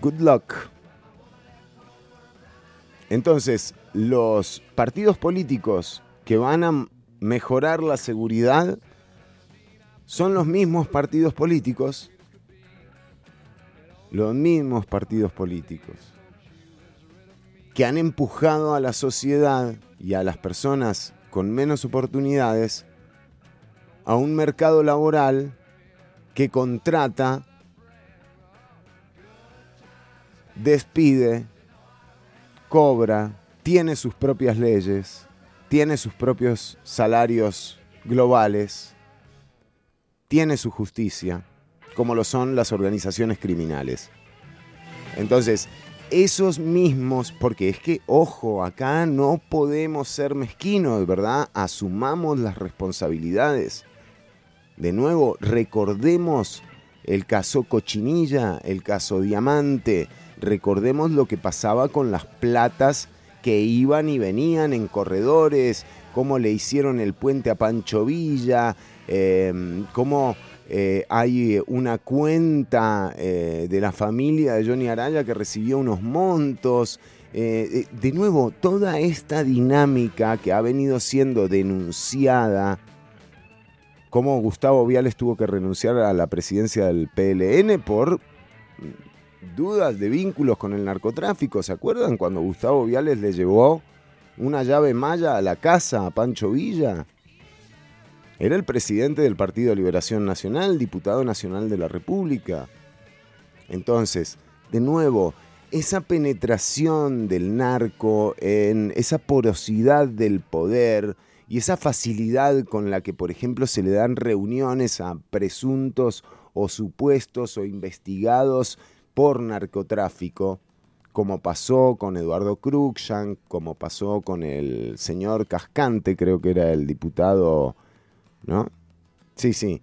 Good luck. Entonces, los partidos políticos que van a mejorar la seguridad son los mismos partidos políticos, los mismos partidos políticos que han empujado a la sociedad y a las personas con menos oportunidades a un mercado laboral que contrata, despide, cobra, tiene sus propias leyes, tiene sus propios salarios globales, tiene su justicia, como lo son las organizaciones criminales. Entonces, esos mismos, porque es que, ojo, acá no podemos ser mezquinos, ¿verdad? Asumamos las responsabilidades. De nuevo, recordemos el caso Cochinilla, el caso Diamante, recordemos lo que pasaba con las platas que iban y venían en corredores, cómo le hicieron el puente a Pancho Villa, eh, cómo eh, hay una cuenta eh, de la familia de Johnny Araya que recibió unos montos. De nuevo, toda esta dinámica que ha venido siendo denunciada, cómo Gustavo Viales tuvo que renunciar a la presidencia del PLN por dudas de vínculos con el narcotráfico. ¿Se acuerdan cuando Gustavo Viales le llevó una llave maya a la casa a Pancho Villa? Era el presidente del Partido de Liberación Nacional, diputado nacional de la República. Entonces, de nuevo, esa penetración del narco en esa porosidad del poder y esa facilidad con la que, por ejemplo, se le dan reuniones a presuntos o supuestos o investigados por narcotráfico, como pasó con Eduardo Cruikshank, como pasó con el señor Cascante, creo que era el diputado ¿no? Sí, sí,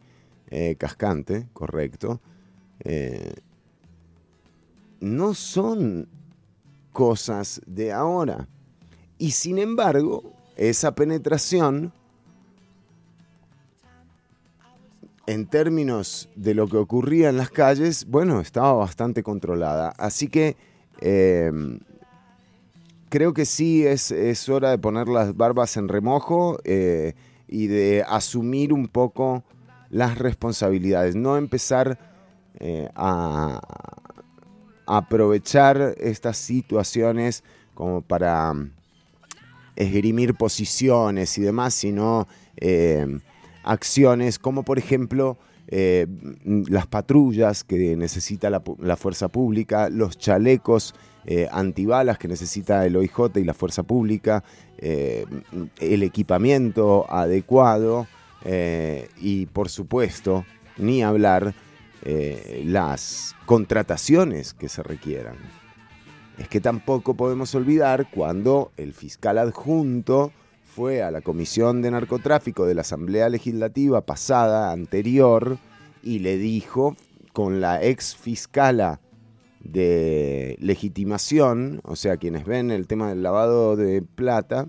eh, cascante, correcto. Eh, no son cosas de ahora. Y sin embargo, esa penetración, en términos de lo que ocurría en las calles, bueno, estaba bastante controlada. Así que eh, creo que sí es, es, hora de poner las barbas en remojo. Eh, y de asumir un poco las responsabilidades, no empezar eh, a, a aprovechar estas situaciones como para mm, esgrimir posiciones y demás, sino eh, acciones como por ejemplo eh, las patrullas que necesita la, fuerza pública, los chalecos eh, antibalas que necesita el OIJ y la fuerza pública, eh, el equipamiento adecuado y por supuesto, ni hablar las contrataciones que se requieran. Es que tampoco podemos olvidar cuando el fiscal adjunto fue a la Comisión de Narcotráfico de la Asamblea Legislativa pasada, anterior, y le dijo con la ex fiscala de legitimación, o sea, quienes ven el tema del lavado de plata,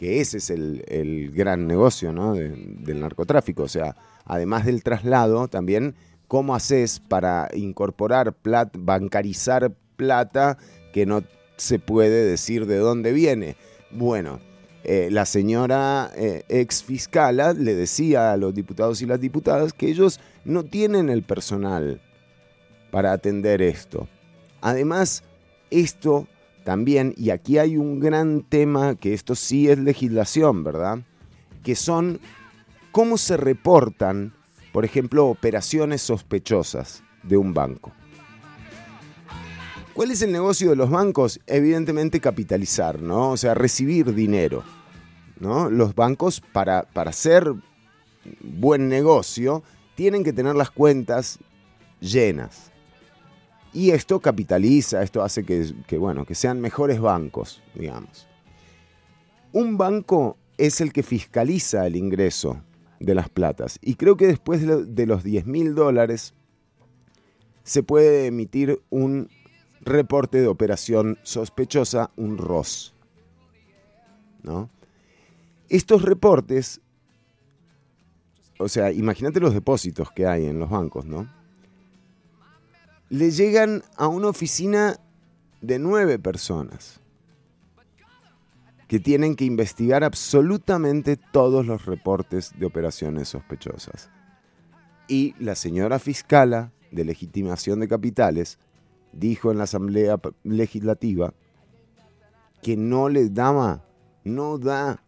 que ese es el, el gran negocio ¿no? de, del narcotráfico, o sea, además del traslado, también cómo haces para incorporar plata, bancarizar plata que no se puede decir de dónde viene. Bueno, eh, la señora eh, ex fiscala le decía a los diputados y las diputadas que ellos no tienen el personal para atender esto. Además, esto también, y aquí hay un gran tema, que esto sí es legislación, ¿verdad? Que son cómo se reportan, por ejemplo, operaciones sospechosas de un banco. ¿Cuál es el negocio de los bancos? Evidentemente capitalizar, ¿no? O sea, recibir dinero. Los bancos para, para ser buen negocio, tienen que tener las cuentas llenas. Y esto capitaliza, esto hace que, que, bueno, que sean mejores bancos, digamos. Un banco es el que fiscaliza el ingreso de las platas. Y creo que después de los 10 mil dólares se puede emitir un reporte de operación sospechosa, un ROS. ¿no? Estos reportes, o sea, imagínate los depósitos que hay en los bancos, ¿no? Le llegan a una oficina de nueve personas que tienen que investigar absolutamente todos los reportes de operaciones sospechosas. Y la señora fiscala de legitimación de capitales dijo en la Asamblea Legislativa que no le daba, no da,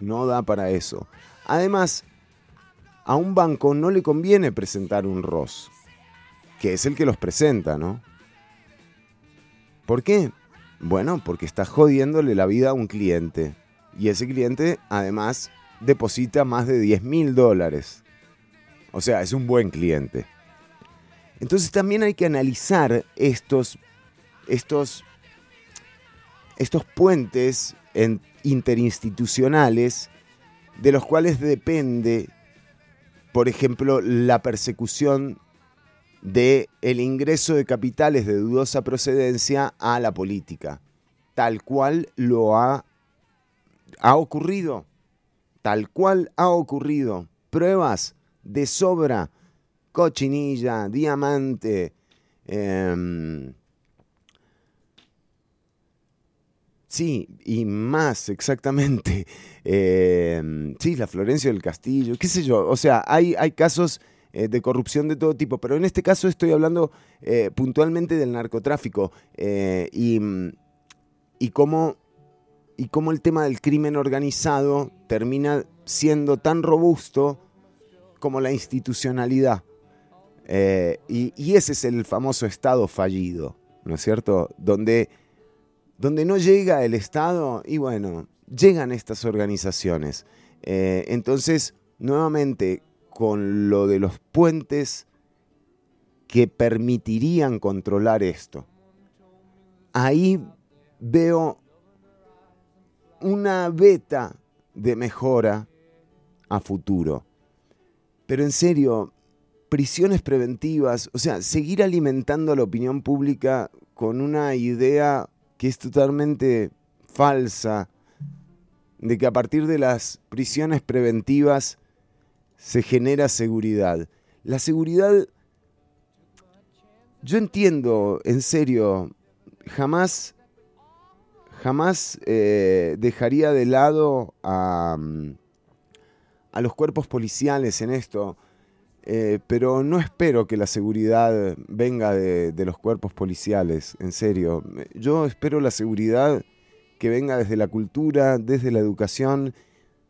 no da para eso. Además, a un banco no le conviene presentar un ROS, que es el que los presenta, ¿no? ¿Por qué? Bueno, porque está jodiéndole la vida a un cliente. Y ese cliente, además, deposita más de 10 mil dólares. O sea, es un buen cliente. Entonces también hay que analizar estos, estos, estos puentes en- interinstitucionales de los cuales depende, por ejemplo, la persecución de el ingreso de capitales de dudosa procedencia a la política, tal cual lo ha, ha ocurrido, tal cual ha ocurrido. Pruebas de sobra, cochinilla, diamante, em, Sí, y más exactamente. *laughs* Eh, sí, la Florencia del Castillo, qué sé yo. O sea, hay, hay casos eh, de corrupción de todo tipo, pero en este caso estoy hablando eh, puntualmente del narcotráfico eh, y, y, cómo, y cómo el tema del crimen organizado termina siendo tan robusto como la institucionalidad. Eh, y, ese es el famoso Estado fallido, ¿no es cierto? Donde donde no llega el Estado, y bueno, llegan estas organizaciones. Eh, entonces, nuevamente, con lo de los puentes que permitirían controlar esto, ahí veo una beta de mejora a futuro. Pero en serio, prisiones preventivas, o sea, seguir alimentando a la opinión pública con una idea que es totalmente falsa, de que a partir de las prisiones preventivas se genera seguridad. La seguridad, yo entiendo, en serio, jamás, jamás eh, dejaría de lado a, mm, a los cuerpos policiales en esto. Eh, pero no espero que la seguridad venga de, los cuerpos policiales, en serio. Yo espero la seguridad que venga desde la cultura, desde la educación,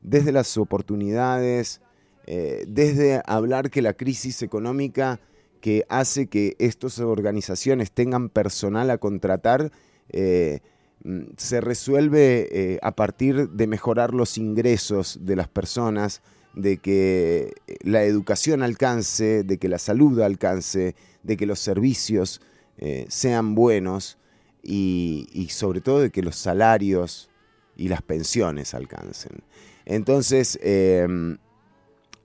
desde las oportunidades, eh, desde hablar que la crisis económica que hace que estas organizaciones tengan personal a contratar eh, mm, se resuelve a partir de mejorar los ingresos de las personas, de que la educación alcance, de que la salud alcance, de que los servicios eh, sean buenos y, sobre todo de que los salarios y las pensiones alcancen. Entonces, eh,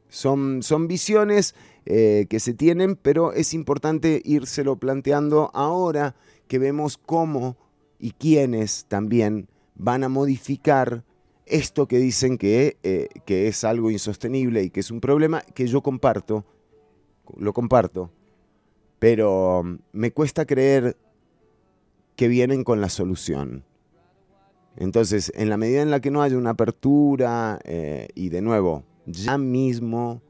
son, son visiones eh, que se tienen, pero es importante írselo planteando ahora que vemos cómo y quiénes también van a modificar esto que dicen que, eh, que es algo insostenible y que es un problema que yo comparto, lo comparto, pero mm, me cuesta creer que vienen con la solución. Entonces, en la medida en la que no haya una apertura, eh, y de nuevo, ya mismo,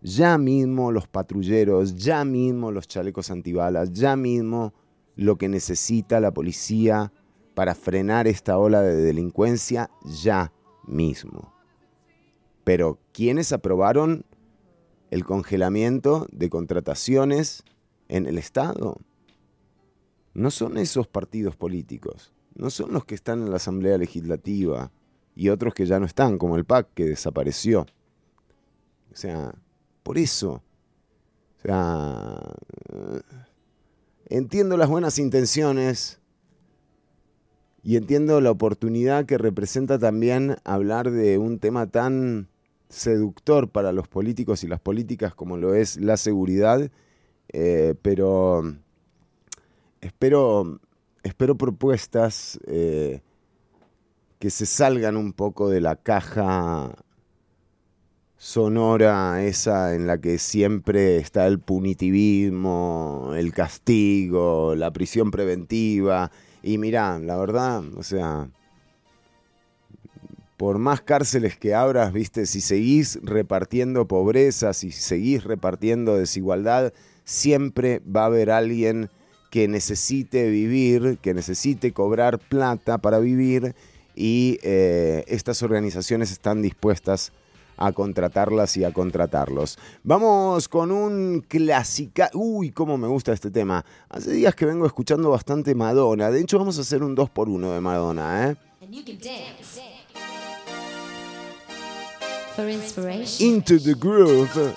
ya mismo los patrulleros, ya mismo los chalecos antibalas, ya mismo lo que necesita la policía para frenar esta ola de delincuencia, ya mismo. Pero, ¿quiénes aprobaron el congelamiento de contrataciones en el Estado? No son esos partidos políticos, no son los que están en la Asamblea Legislativa y otros que ya no están, como el PAC que desapareció. O sea, por eso. O sea, entiendo las buenas intenciones y entiendo la oportunidad que representa también hablar de un tema tan seductor para los políticos y las políticas como lo es la seguridad, eh, pero espero, espero propuestas eh, que se salgan un poco de la caja sonora esa en la que siempre está el punitivismo, el castigo, la prisión preventiva. Y mirá, la verdad, o sea, por más cárceles que abras, viste, si seguís repartiendo pobreza, si seguís repartiendo desigualdad, siempre va a haber alguien que necesite vivir, que necesite cobrar plata para vivir y eh, estas organizaciones están dispuestas a contratarlas y a contratarlos. Vamos con un clásica. Uy, cómo me gusta este tema. Hace días que vengo escuchando bastante Madonna. De hecho, vamos a hacer un 2x1 de Madonna, ¿eh? Into the Groove.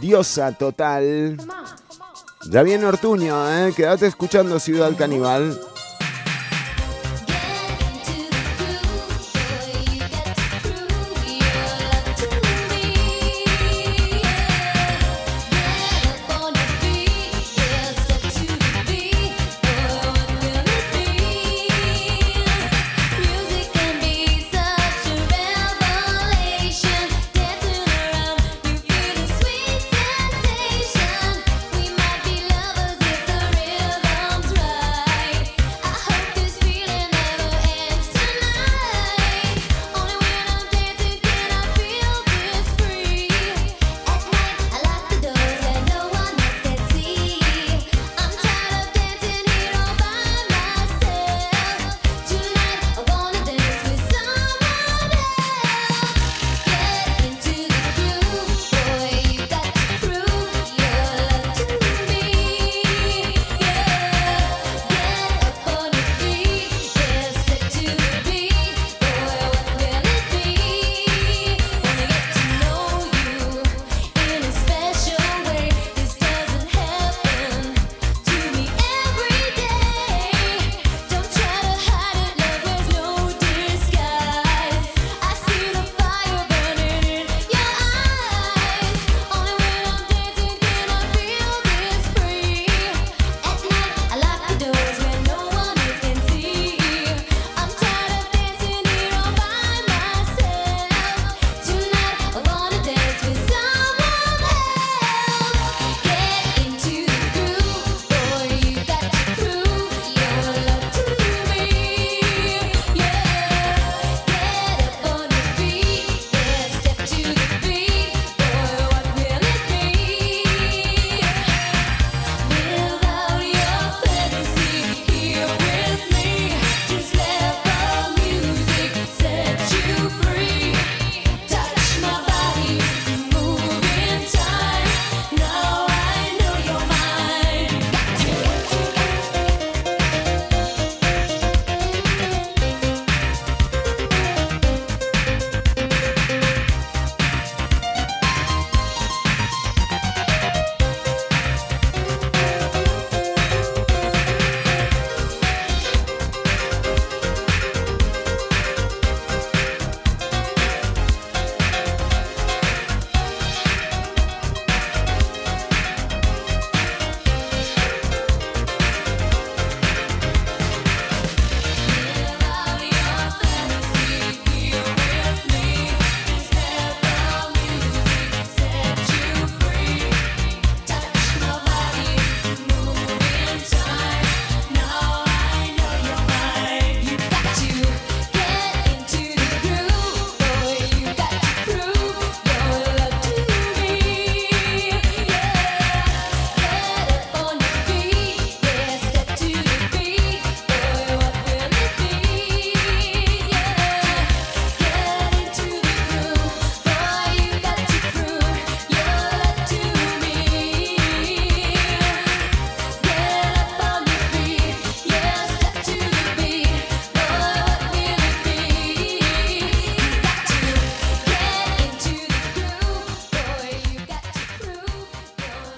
Diosa total. Ya viene Ortuño, ¿eh? Quédate escuchando Ciudad Caníbal.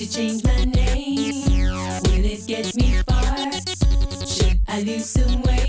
to change my name? Will it get me far? Should I lose some weight?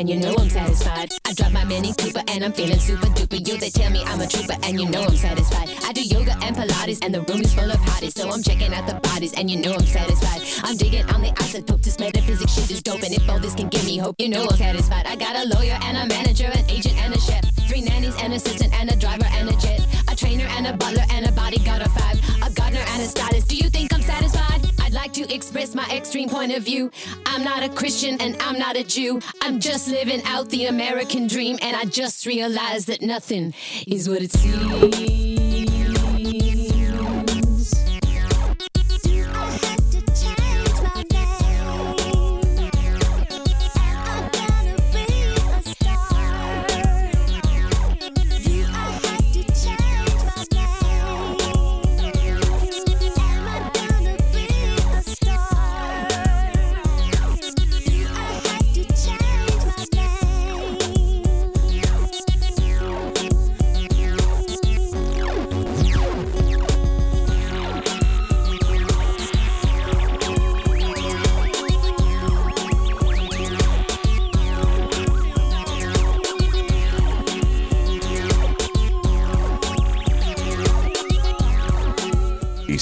And you know I'm satisfied. I drive my Mini Cooper, and I'm feeling super duper. You they tell me I'm a trooper, and you know I'm satisfied. I do yoga and Pilates, and the room is full of hotties, so I'm checking out the bodies, and you know I'm satisfied. I'm digging on the isotope. This metaphysics shit is dope, and if all this can give me hope, you know I'm satisfied. I got a lawyer and a manager, an agent and a chef, three nannies, an assistant, and a driver and a jet, a trainer and a butler and a bodyguard of five, a gardener and a stylist. Do you think express my extreme point of view. I'm not a Christian and I'm not a Jew. I'm just living out the American dream, and I just realized that nothing is what it seems.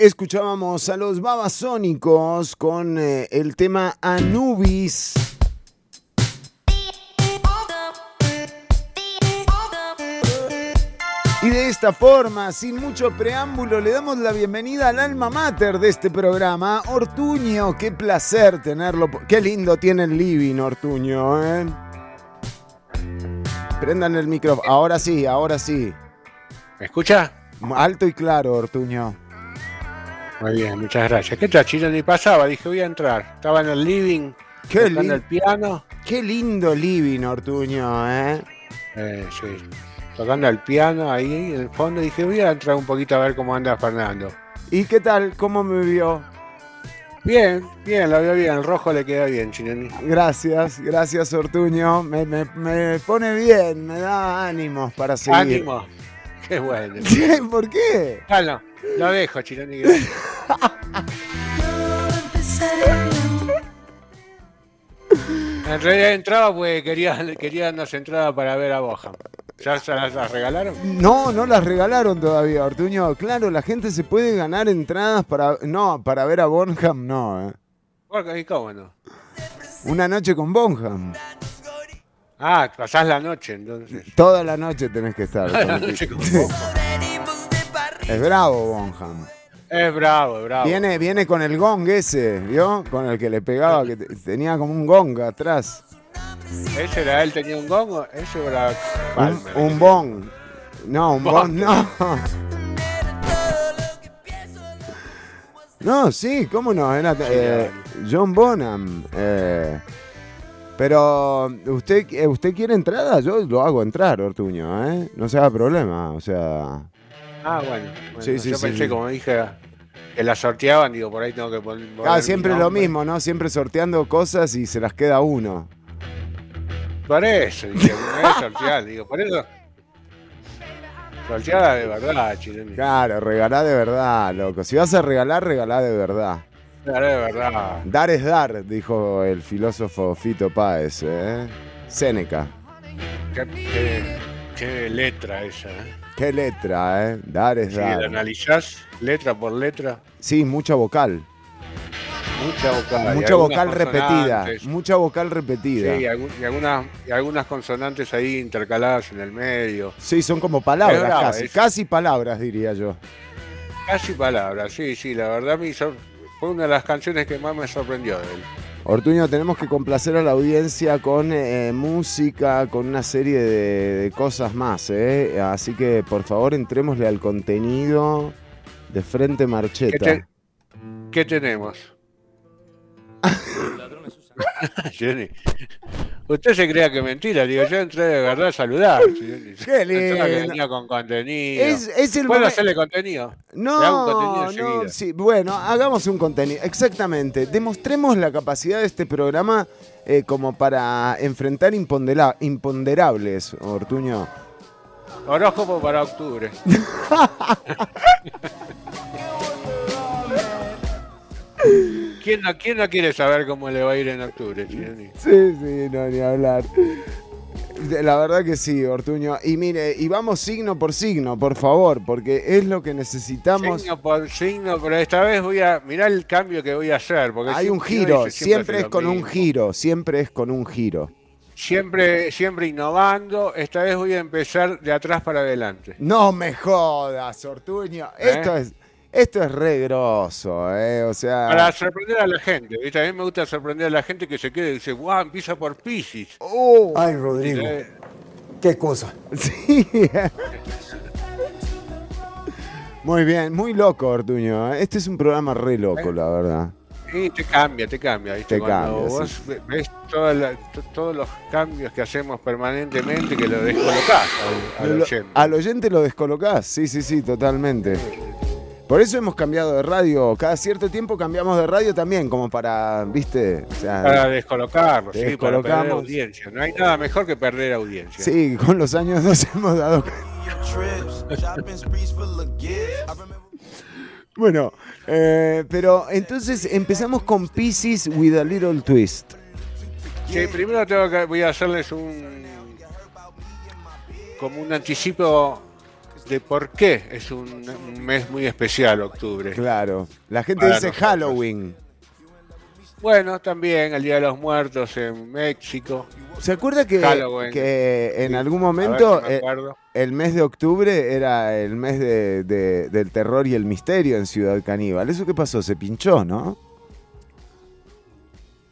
Escuchábamos a los babasónicos con eh, el tema Anubis. Y de esta forma, sin mucho preámbulo, le damos la bienvenida al alma mater de este programa, Ortuño. Qué placer tenerlo. Qué lindo tiene el living, Ortuño, ¿eh? Prendan el micrófono. Ahora sí, ahora sí. ¿Me escucha? Alto y claro, Ortuño. Muy bien, muchas gracias. ¿Qué tal, Chino? Ni pasaba, dije voy a entrar. Estaba en el living, Qué, tocando el piano. qué lindo living, Ortuño, ¿eh? Eh, sí, tocando el piano ahí en el fondo. Dije voy a entrar un poquito a ver cómo anda Fernando. ¿Y qué tal? ¿Cómo me vio? Bien, bien, lo veo bien. El rojo le queda bien, Chinoni. Gracias, gracias, Ortuño. Me, me- me pone bien, me da ánimos para seguir. Ánimo. *laughs* Qué bueno. ¿Qué? *laughs* ¿Por qué? Bueno, lo dejo, gracias. En realidad entraba porque quería, quería unas entradas para ver a Boham. ¿Ya se las, las regalaron? No, no las regalaron todavía, Ortuño. Claro, la gente se puede ganar entradas para. No, para ver a Bonham, no, ¿eh? Bueno, ¿Y cómo no? Una noche con Bonham. Ah, pasás la noche entonces. Toda la noche tenés que estar. Toda la noche con Bonham. *laughs* Es bravo, Bonham. Es bravo, es bravo. Viene, viene con el gong ese, ¿vio? Con el que le pegaba, que te- tenía como un gong atrás. ¿Ese era él? ¿Tenía un gongo? Ese era Un, Palmer. un bong. No, un bong, no. No, sí, ¿cómo no? Era eh, John Bonham. eh. pero, ¿usted, eh, ¿usted quiere entrada? Yo lo hago entrar, Ortuño, ¿eh? No se haga problema, o sea... Ah, bueno. bueno, Sí, sí, yo sí, pensé, como dije, que la sorteaban, digo, por ahí tengo que poner. Ah, siempre lo mismo, ¿no? Siempre sorteando cosas y se las queda uno. Por eso, dije, no es sortear, digo, por eso. Sorteada de verdad, chileno. Claro, regalá de verdad, loco. Si vas a regalar, regalá de verdad. Claro, de verdad. Dar es dar, dijo el filósofo Fito Páez, ¿eh? Séneca. Qué, qué- qué letra esa, ¿eh? Qué letra, ¿eh? Dar es la dar. analizás letra por letra, Sí, mucha vocal. mucha vocal. Mucha vocal repetida. Mucha vocal repetida. Sí, y, algu- y algunas, y algunas consonantes ahí intercaladas en el medio. Sí, son como palabras casi. es- Casi palabras, diría yo. Casi palabras, sí, sí, la verdad me hizo- fue una de las canciones que más me sorprendió de él. Ortuño, tenemos que complacer a la audiencia con eh, música, con una serie de, de cosas más, ¿eh? Así que, por favor, entrémosle al contenido de Frente ¿Qué, Marcheta. te- qué tenemos? *laughs* *laughs* Jenny, usted se crea que mentira, digo, yo entré de verdad a saludar. Qué *laughs* que lindo. venía con contenido. Es- es el ¿Puedo hacerle contenido? No, no, sí, bueno, hagamos un contenido. Exactamente. Demostremos la capacidad de este programa eh, como para enfrentar impondera- imponderables, Ortuño. Horóscopo para octubre. *laughs* *laughs* ¿Quién no, quién no quiere saber cómo le va a ir en octubre, Jenny? Sí, sí, no, ni hablar. La verdad que sí, Ortuño. Y mire, y vamos signo por signo, por favor, porque es lo que necesitamos. Signo por signo, pero esta vez voy a. Mirá el cambio que voy a hacer. Porque Hay un giro, dice siempre es con un giro, siempre es con un giro. Siempre, siempre innovando. Esta vez voy a empezar de atrás para adelante. No me jodas, Ortuño. Esto ¿Eh? es esto es re grosso, eh, o sea, Para sorprender a la gente. ¿viste? A mí me gusta sorprender a la gente que se quede y dice, ¡guau! Empieza por Pisces. Oh. Ay, Rodrigo, Eh, qué cosa. Sí. Muy bien, muy loco, Ortuño. ¿eh? Este es un programa re loco, la verdad. Y te cambia, te cambia. ¿viste? Te Cuando cambia, vos sí. ve- ves toda la- to- todos los cambios que hacemos permanentemente que lo descolocás al, al Lo- oyente. al oyente lo descolocás, sí, sí, sí, totalmente. Por eso hemos cambiado de radio. Cada cierto tiempo cambiamos de radio también, como para, viste, o sea, Para descolocarlo, sí, para perder audiencia. No hay nada mejor que perder audiencia. Sí, con los años nos *laughs* hemos dado. Bueno, eh, pero entonces empezamos con Pisces with a little twist. Sí, primero tengo que, voy a hacerles un como un anticipo de por qué es un, mes muy especial octubre. Claro. La gente Para dice nosotros. Halloween. Bueno, también el Día de los Muertos en México. ¿Se acuerda que, en Sí. algún momento si eh, el mes de octubre era el mes de- de- del terror y el misterio en Ciudad Caníbal? ¿Eso qué pasó? Se pinchó, ¿no?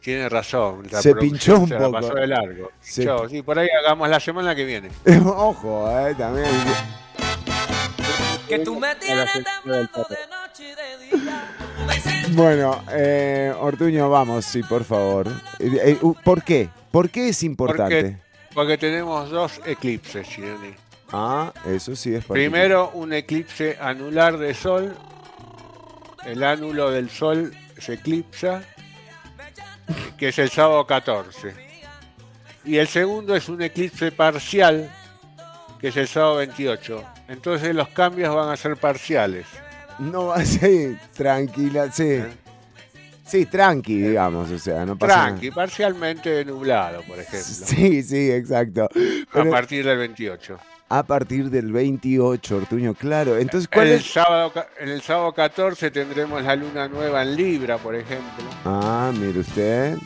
Tiene razón. la Se pinchó un se la poco. pasó de largo. Se- sí, por ahí hagamos la semana que viene. *laughs* Ojo, eh, también. Que tú me tienes temblando de noche y de día. Bueno, eh, Ortuño, vamos, sí, por favor. Eh, eh, ¿Por qué? ¿Por qué es importante? Porque, porque tenemos dos eclipses, Chironi. Ah, eso sí es particular. Primero, un eclipse anular de sol. El ánulo del sol se eclipsa, que es el sábado 14. Y el segundo es un eclipse parcial, que es el sábado 28. Entonces los cambios van a ser parciales. No va a ser tranquila, sí. ¿Eh? Sí, tranqui, digamos, o sea, no pasa Tranqui, parcialmente nublado, por ejemplo. *laughs* Sí, sí, exacto. A partir del 28. a partir del 28, Ortuño, claro. Entonces, ¿cuál En el, es? sábado, en el sábado 14 tendremos la luna nueva en Libra, por ejemplo. Ah, mire usted.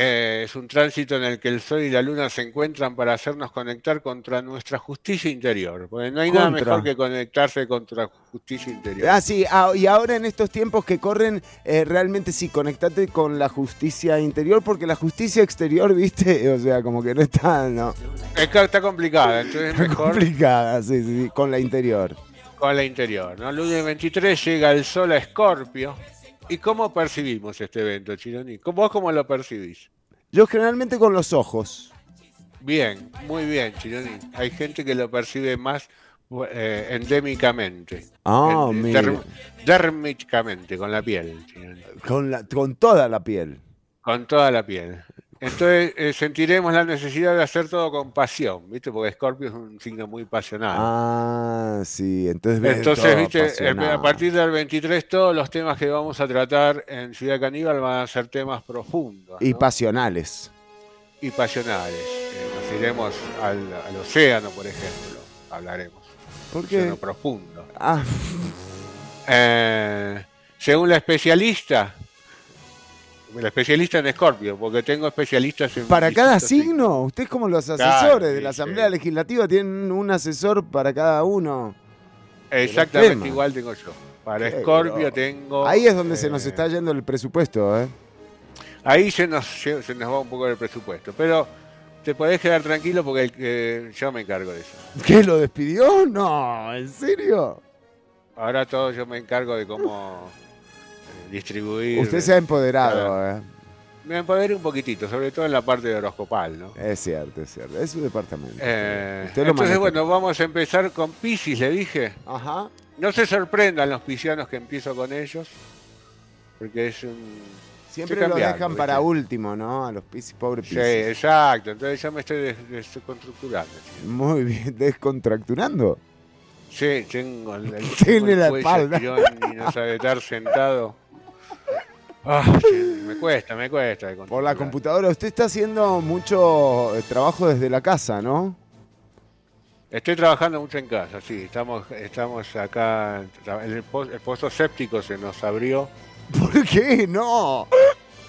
Eh, es un tránsito en el que el Sol y la Luna se encuentran para hacernos conectar contra nuestra justicia interior. Porque no hay nada mejor que conectarse contra justicia interior. Ah, sí, ah, y ahora en estos tiempos que corren, eh, realmente sí, conectate con la justicia interior, porque la justicia exterior, *laughs* viste, o sea, como que no está, no. Es que está complicada, entonces es mejor Complicada, sí, sí, sí, con la interior. con la interior. ¿no? Lunes 23 llega el Sol a Escorpio. ¿Y cómo percibimos este evento, Chironi? ¿Cómo- ¿Vos cómo lo percibís? Yo generalmente con los ojos. Bien, muy bien, Chironi. Hay gente que lo percibe más eh, endémicamente. Ah, En- derm- dérmicamente, con la piel, Chironi. Con, la, con toda la piel. Con toda la piel. Entonces eh, sentiremos la necesidad de hacer todo con pasión, ¿viste? Porque Scorpio es un signo muy pasional. Ah, sí, entonces Entonces, ¿viste? El- apasionado. a partir del 23 todos los temas que vamos a tratar en Ciudad Caníbal van a ser temas profundos Y ¿no? pasionales. y pasionales. Eh, nos iremos al, al océano, por ejemplo. Hablaremos. ¿Por qué? Océano profundo. Ah, Eh, según la especialista, la especialista en Escorpio, porque tengo especialistas en para cada signo, ustedes como los Claro, asesores de la sí. Asamblea Legislativa tienen un asesor para cada uno. Exactamente igual tengo yo. Para grosso. tengo. Ahí es donde se eh, nos está yendo el presupuesto, ¿eh? Ahí se nos, se se nos va un poco el presupuesto. Pero te podés quedar tranquilo porque el que- yo me encargo de eso. *laughs* ¿Qué lo despidió? No, ¿en serio? Ahora todo yo me encargo de cómo eh, distribuir. Usted se ha empoderado, ¿eh? Me empoderé un poquitito, sobre todo en la parte de horoscopal, ¿no? Es cierto, es cierto. Es su departamento. Eh, entonces, maneja. bueno, vamos a empezar con Pisces, le dije. Ajá. No se sorprendan los piscianos que empiezo con ellos, porque es un... Siempre lo dejan ¿viste? para último, ¿no? A los piscis, pobre Sí, piscis. exacto. Entonces yo me estoy des- desconstructurando. Muy bien, descontracturando. Sí, tengo el, el- *laughs* Tiene tengo el la espalda. y no sabe estar sentado. Ah, me cuesta, me cuesta. Por la computadora. Usted está haciendo mucho eh, trabajo desde la casa, ¿no? Estoy trabajando mucho en casa, sí. Estamos, estamos acá. el pozo séptico se nos abrió. ¿Por qué? No.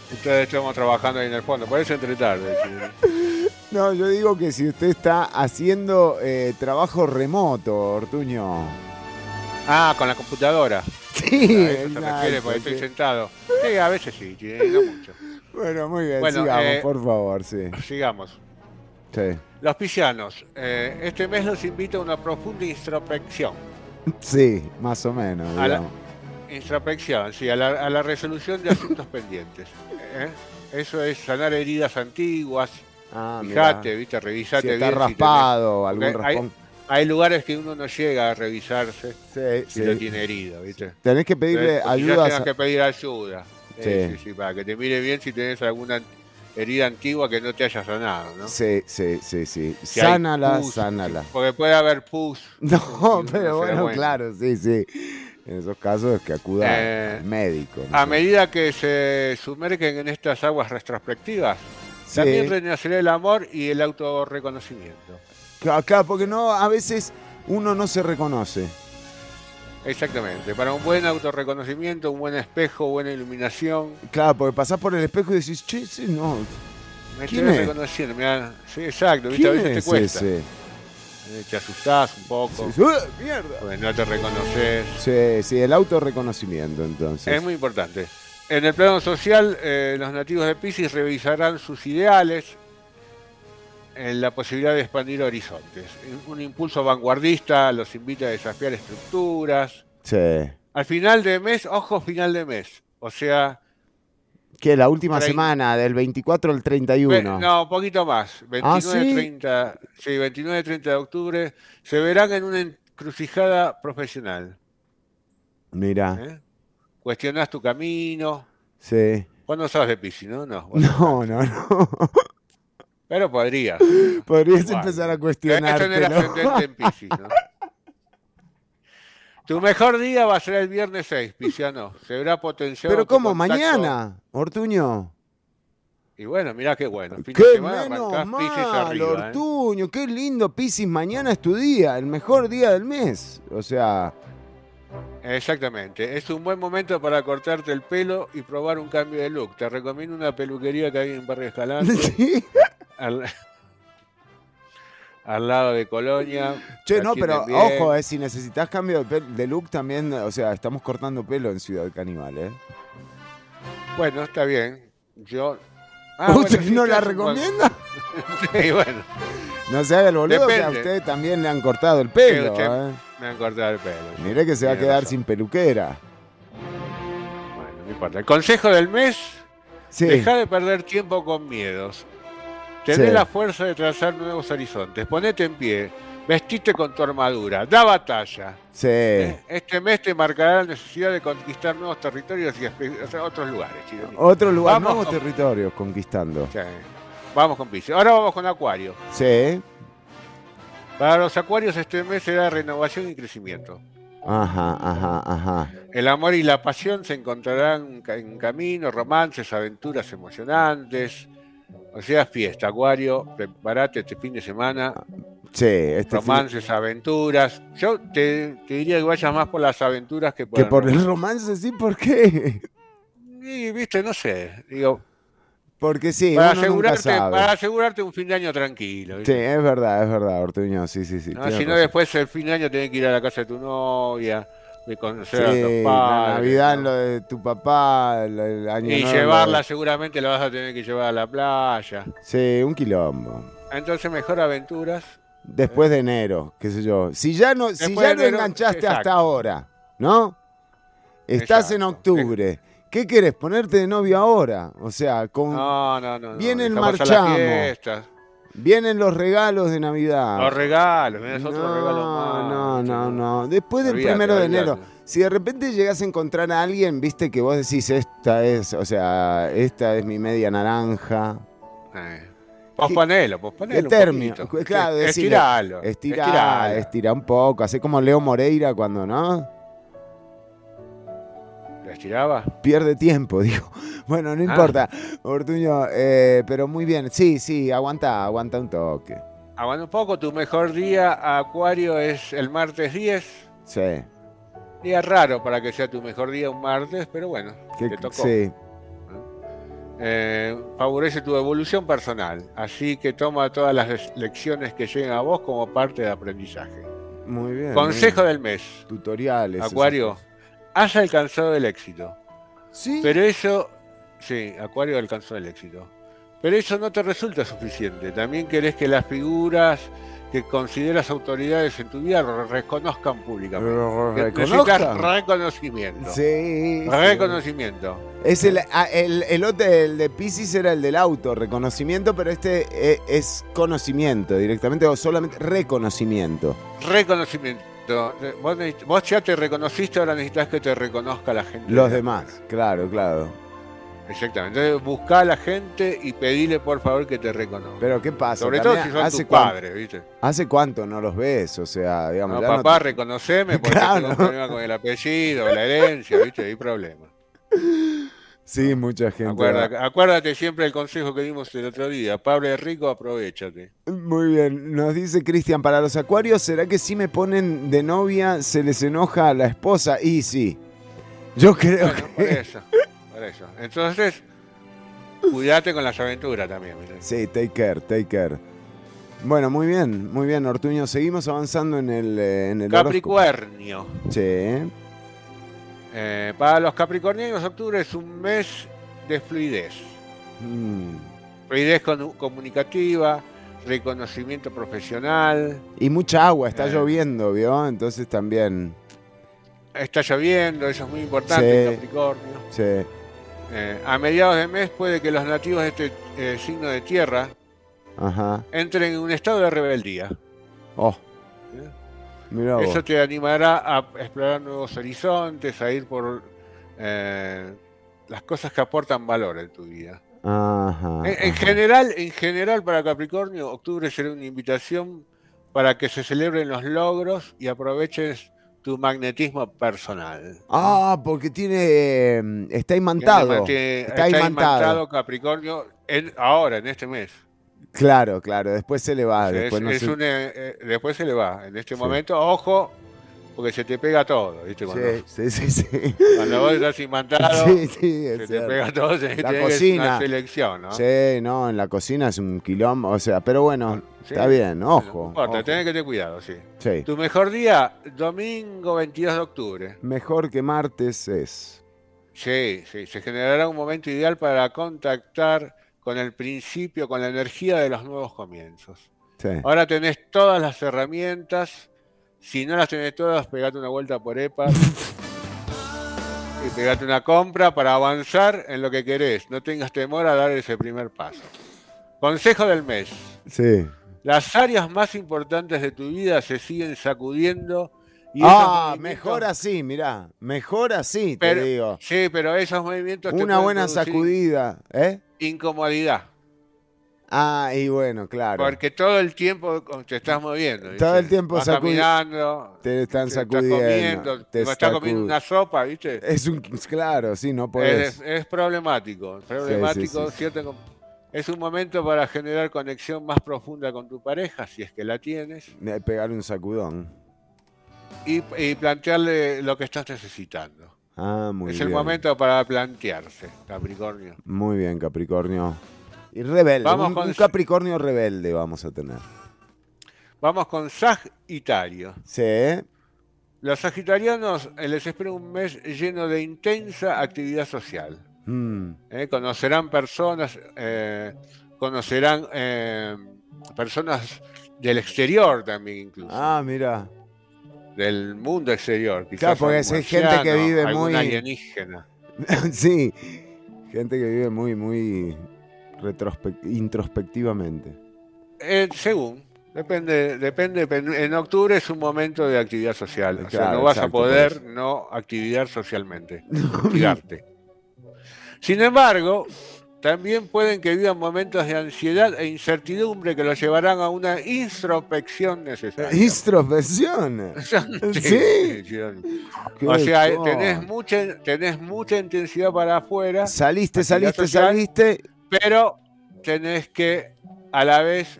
Entonces estamos trabajando ahí en el fondo. Por eso entre tarde. sí. No, yo digo que si usted está haciendo eh, trabajo remoto, Ortuño. Ah, con la computadora. Sí, *laughs* A eso se refiere porque estoy sí. sentado. Sí, a veces sí, no mucho. Bueno, muy bien, Bueno, sigamos, eh, por favor, sí. Sigamos. Sí. Los piscianos, eh, este mes los invito a una profunda introspección. Sí, más o menos. A la, introspección, sí, a la, a la resolución de asuntos *laughs* pendientes. ¿eh? Eso es sanar heridas antiguas. Ah, Fijate, viste, revisate Si está bien. raspado, tenés- algún hay- raspón. Hay, lugares que uno no llega a revisarse Sí, si sí. lo tiene herido, ¿viste? Tenés que pedirle ayuda. tengas que pedir ayuda. Sí, Sí. sí, sí, para que te mire bien si tenés alguna herida antigua que no te haya sanado, ¿no? Sí, sí, sí, sí. Si Sánala, pus, sánala. Porque puede haber pus. *laughs* No, pero bueno, bueno. claro, sí, sí. En esos casos es que acuda Eh, al médico. ¿no? A medida que se sumergen en estas aguas retrospectivas, también renacerá el amor y el autorreconocimiento. Claro, claro, porque no, a veces uno no se reconoce. Exactamente. Para un buen autorreconocimiento, un buen espejo, buena iluminación. Claro, porque pasás por el espejo y decís, che, sí, no. Me ¿Quién estoy es? reconociendo. mirá. Sí, exacto. ¿viste? A ¿Quién veces es te cuesta. ese? Eh, Te asustás un poco. Sí, ¡uh, mierda! Porque no te reconoces. Sí, sí, el autorreconocimiento entonces. Es muy importante. En el plano social, eh, los nativos de Pisces revisarán sus ideales en la posibilidad de expandir horizontes. Un impulso vanguardista los invita a desafiar estructuras. Sí. Al final de mes, ojo, final de mes. O sea, ¿Qué? La última semana, del 24 al 31. ve- no, un poquito más. 29, ¿Ah, sí? 30, sí, 29, 30 de octubre se verán en una encrucijada profesional. Mira, ¿eh? Cuestionás tu camino. sí. Vos no sabes de Pisces, ¿no? No. vos *laughs* no. No, no, no. Pero podrías. Podrías empezar a Esto en el ascendente en Piscis, ¿no? Tu mejor día va a ser el viernes 6, Pisciano. Se verá potenciado. Pero ¿cómo? contacto- ¿Mañana? Ortuño. Y bueno, mirá qué bueno. Fin de ¡Qué semana menos mal, arriba. ¿eh? Ortuño! ¡Qué lindo, Piscis! Mañana es tu día, el mejor día del mes. O sea, Exactamente. Es un buen momento para cortarte el pelo y probar un cambio de look. Te recomiendo una peluquería que hay en Barrio Escalante. *laughs* *laughs* ¿sí? Al, *laughs* al lado de Colonia. Che, no, pero ojo, eh, si necesitas cambio de, de look también, o sea, estamos cortando pelo en Ciudad Caníbal, ¿eh? Bueno, está bien. Yo. Ah, ¿Usted bueno, no la recomienda? *laughs* sí, bueno. No se haga el boludo, que a Depende. usted también le han cortado el pelo, Sí, ¿eh? Me han cortado el pelo. sí. Mire que se va a quedar razón. sin peluquera. Bueno, no importa. El consejo del mes: Sí. deja de perder tiempo con miedos. Tené Sí. la fuerza de trazar nuevos horizontes. Ponete en pie. Vestite con tu armadura. Da batalla. Sí. ¿eh? Este mes te marcará la necesidad de conquistar nuevos territorios y otros lugares. Chironi. Otro lugar, Vamos nuevos con- territorios conquistando. Sí. Vamos con Piscis. Ahora vamos con Acuario. Sí. Para los Acuarios este mes será renovación y crecimiento. Ajá, ajá, ajá. El amor y la pasión se encontrarán en camino, romances, aventuras emocionantes. O sea, fiesta, Acuario, prepárate este fin de semana. Sí, este fin- romances, aventuras. Yo te, te diría que vayas más por las aventuras que por que el por el romance. romance, sí, ¿por qué? Y, viste, no sé. Digo, Porque sí, para, uno nunca asegurarte, sabe. para asegurarte un fin de año tranquilo. Sí, es verdad, es verdad, Ortuño, sí, sí, sí. ¿no? Si no, después el fin de año tenés que ir a la casa de tu novia, de conocer a tus la padres. Navidad, ¿no? lo de tu papá, el, el año Y nuevo, llevarla seguramente la vas a tener que llevar a la playa. Sí, un quilombo. Entonces mejor aventuras. Después de enero, qué sé yo. Si ya no, si ya no enero, enganchaste exacto. hasta ahora, ¿no? Estás en Exacto. octubre. ¿Qué querés? ¿Ponerte de novio ahora? O sea, con No, no, no. no, Viene el las marchamo. Vienen los regalos de Navidad. Los regalos, mirá, es otro no, regalo más. no, no, no. Después del primero de enero, si de repente llegas a encontrar a alguien, viste que vos decís, esta es, o sea, esta es mi media naranja. Eh. Posponelo, posponelo. ¿Qué un término? poquito. Claro, decirle, estiralo. Estira, estiralo. estira un poco, hace como Leo Moreira cuando, ¿no? Pierde tiempo, *laughs* digo. Bueno, no Ah. importa, Ortuño, eh, pero muy bien. Sí, sí, aguanta, aguanta un toque. Aguanta un poco, tu mejor día, Acuario, es el martes 10. Sí. Día raro para que sea tu mejor día un martes, pero bueno, que- te tocó. sí. Eh, favorece tu evolución personal, así que toma todas las lecciones que lleguen a vos como parte de aprendizaje. Muy bien. Consejo muy del mes. Tutoriales. Acuario, has alcanzado el éxito, Sí. pero eso, sí, Acuario alcanzó el éxito, pero eso no te resulta suficiente, también querés que las figuras que consideras autoridades en tu vida lo reconozcan públicamente. Pero Que reconozca. Necesitas reconocimiento. Sí. sí. Reconocimiento. Es el, ah, el, el otro, el de Pisces era el del auto, reconocimiento, pero este eh, es conocimiento directamente o solamente reconocimiento. Reconocimiento. Vos, ya te reconociste, ahora necesitas que te reconozca la gente. Los demás, claro, claro. Exactamente. Entonces buscá a la gente y pedile por favor que te reconozca. Pero ¿qué pasa? Sobre todo si son hace tus padres, ¿viste? ¿Hace cuánto no los ves? O sea, digamos, No, no papá, te- reconoceme porque Claro. *laughs* tengo un problema con el apellido, la herencia, ¿viste? Hay problema. *laughs* Sí, mucha gente. Acuérdate, acuérdate siempre el consejo que dimos el otro día. Padre rico, aprovechate. Muy bien, nos dice Cristian, para los acuarios, ¿será que si me ponen de novia se les enoja a la esposa? Y sí, yo creo Bueno, por que... eso, por eso. Entonces, cuídate con las aventuras también. Sí, take care, take care. Bueno, muy bien, muy bien, Ortuño. Seguimos avanzando en el, eh, en el. Capricornio. Sí. Eh, para los capricornianos, octubre es un mes de fluidez. Mm. Fluidez con- comunicativa, reconocimiento profesional. Y mucha agua, está Eh. lloviendo, ¿vio? Entonces también... Está lloviendo, eso es muy importante en Sí. Capricornio. Sí. Eh, a mediados de mes puede que los nativos de este eh, signo de tierra Ajá. entren en un estado de rebeldía. Oh. Eso te animará a explorar nuevos horizontes, a ir por eh, las cosas que aportan valor en tu vida. Ajá. En, en ajá. general, en general para Capricornio, octubre será una invitación para que se celebren los logros y aproveches tu magnetismo personal. Ah, porque tiene... eh, está imantado. Tiene- Está, imantado. Capricornio en- ahora, en este mes. Claro, claro. Después se le va. Es- después, no es se- un, eh, eh, después se le va. En este Sí. momento, ojo, porque se te pega todo. ¿viste? Cuando, Sí, sí, sí, sí. cuando vos estás imantado, *laughs* Sí, sí, es se te pega todo. Se La cocina. una selección, ¿no? Sí, no, en la cocina es un quilombo. O sea, pero bueno, Sí. está bien, No ojo. importa, ojo. tenés que tener cuidado, sí. Sí. Tu mejor día, domingo 22 de octubre. Mejor que martes es. Sí, sí, se generará un momento ideal para contactar con el principio, con la energía de los nuevos comienzos. Sí. Ahora tenés todas las herramientas. Si no las tenés todas, pegate una vuelta por EPA y pegate una compra para avanzar en lo que querés. No tengas temor a dar ese primer paso. Consejo del mes. Sí. Las áreas más importantes de tu vida se siguen sacudiendo. Y Ah, mejor así, mirá. Mejor así, pero, te digo. Sí, pero esos movimientos Una buena producir sacudida, ¿eh? Incomodidad. Ah, y bueno, claro. Porque todo el tiempo te estás moviendo. Todo el tiempo Vas caminando. Te están te estás sacudiendo. comiendo, te estás comiendo sacu- una sopa, ¿viste? Es un. Claro, sí, no podés. Es, es problemático. Problemático, sí, sí. cierto, Es un momento para generar conexión más profunda con tu pareja, si es que la tienes, Pegar un sacudón. y, y plantearle lo que estás necesitando. Ah, muy es bien. el momento para plantearse, Capricornio. Muy bien, Capricornio. Y rebelde. Vamos un, con- un Capricornio rebelde vamos a tener. Vamos con Sagitario. Sí. Los sagitarianos eh, les espera un mes lleno de intensa actividad social. Mm, ¿eh? Conocerán personas, eh, conocerán eh, personas del exterior también incluso, Ah, mira. Del mundo exterior. Quizás Claro, porque es gente que vive muy- alienígena. *laughs* sí. Gente que vive muy, muy introspectivamente. Eh, según, depende, depende, pen- en octubre es un momento de actividad social, o sea, no vas exacto, a poder no actividad socialmente, *laughs* activarte. Sin embargo, también pueden que vivan momentos de ansiedad e incertidumbre que los llevarán a una introspección necesaria. Introspección. *laughs* Sí, O sea, tenés mucha, tenés mucha intensidad para afuera, Saliste, saliste, social, saliste. pero tenés que a la vez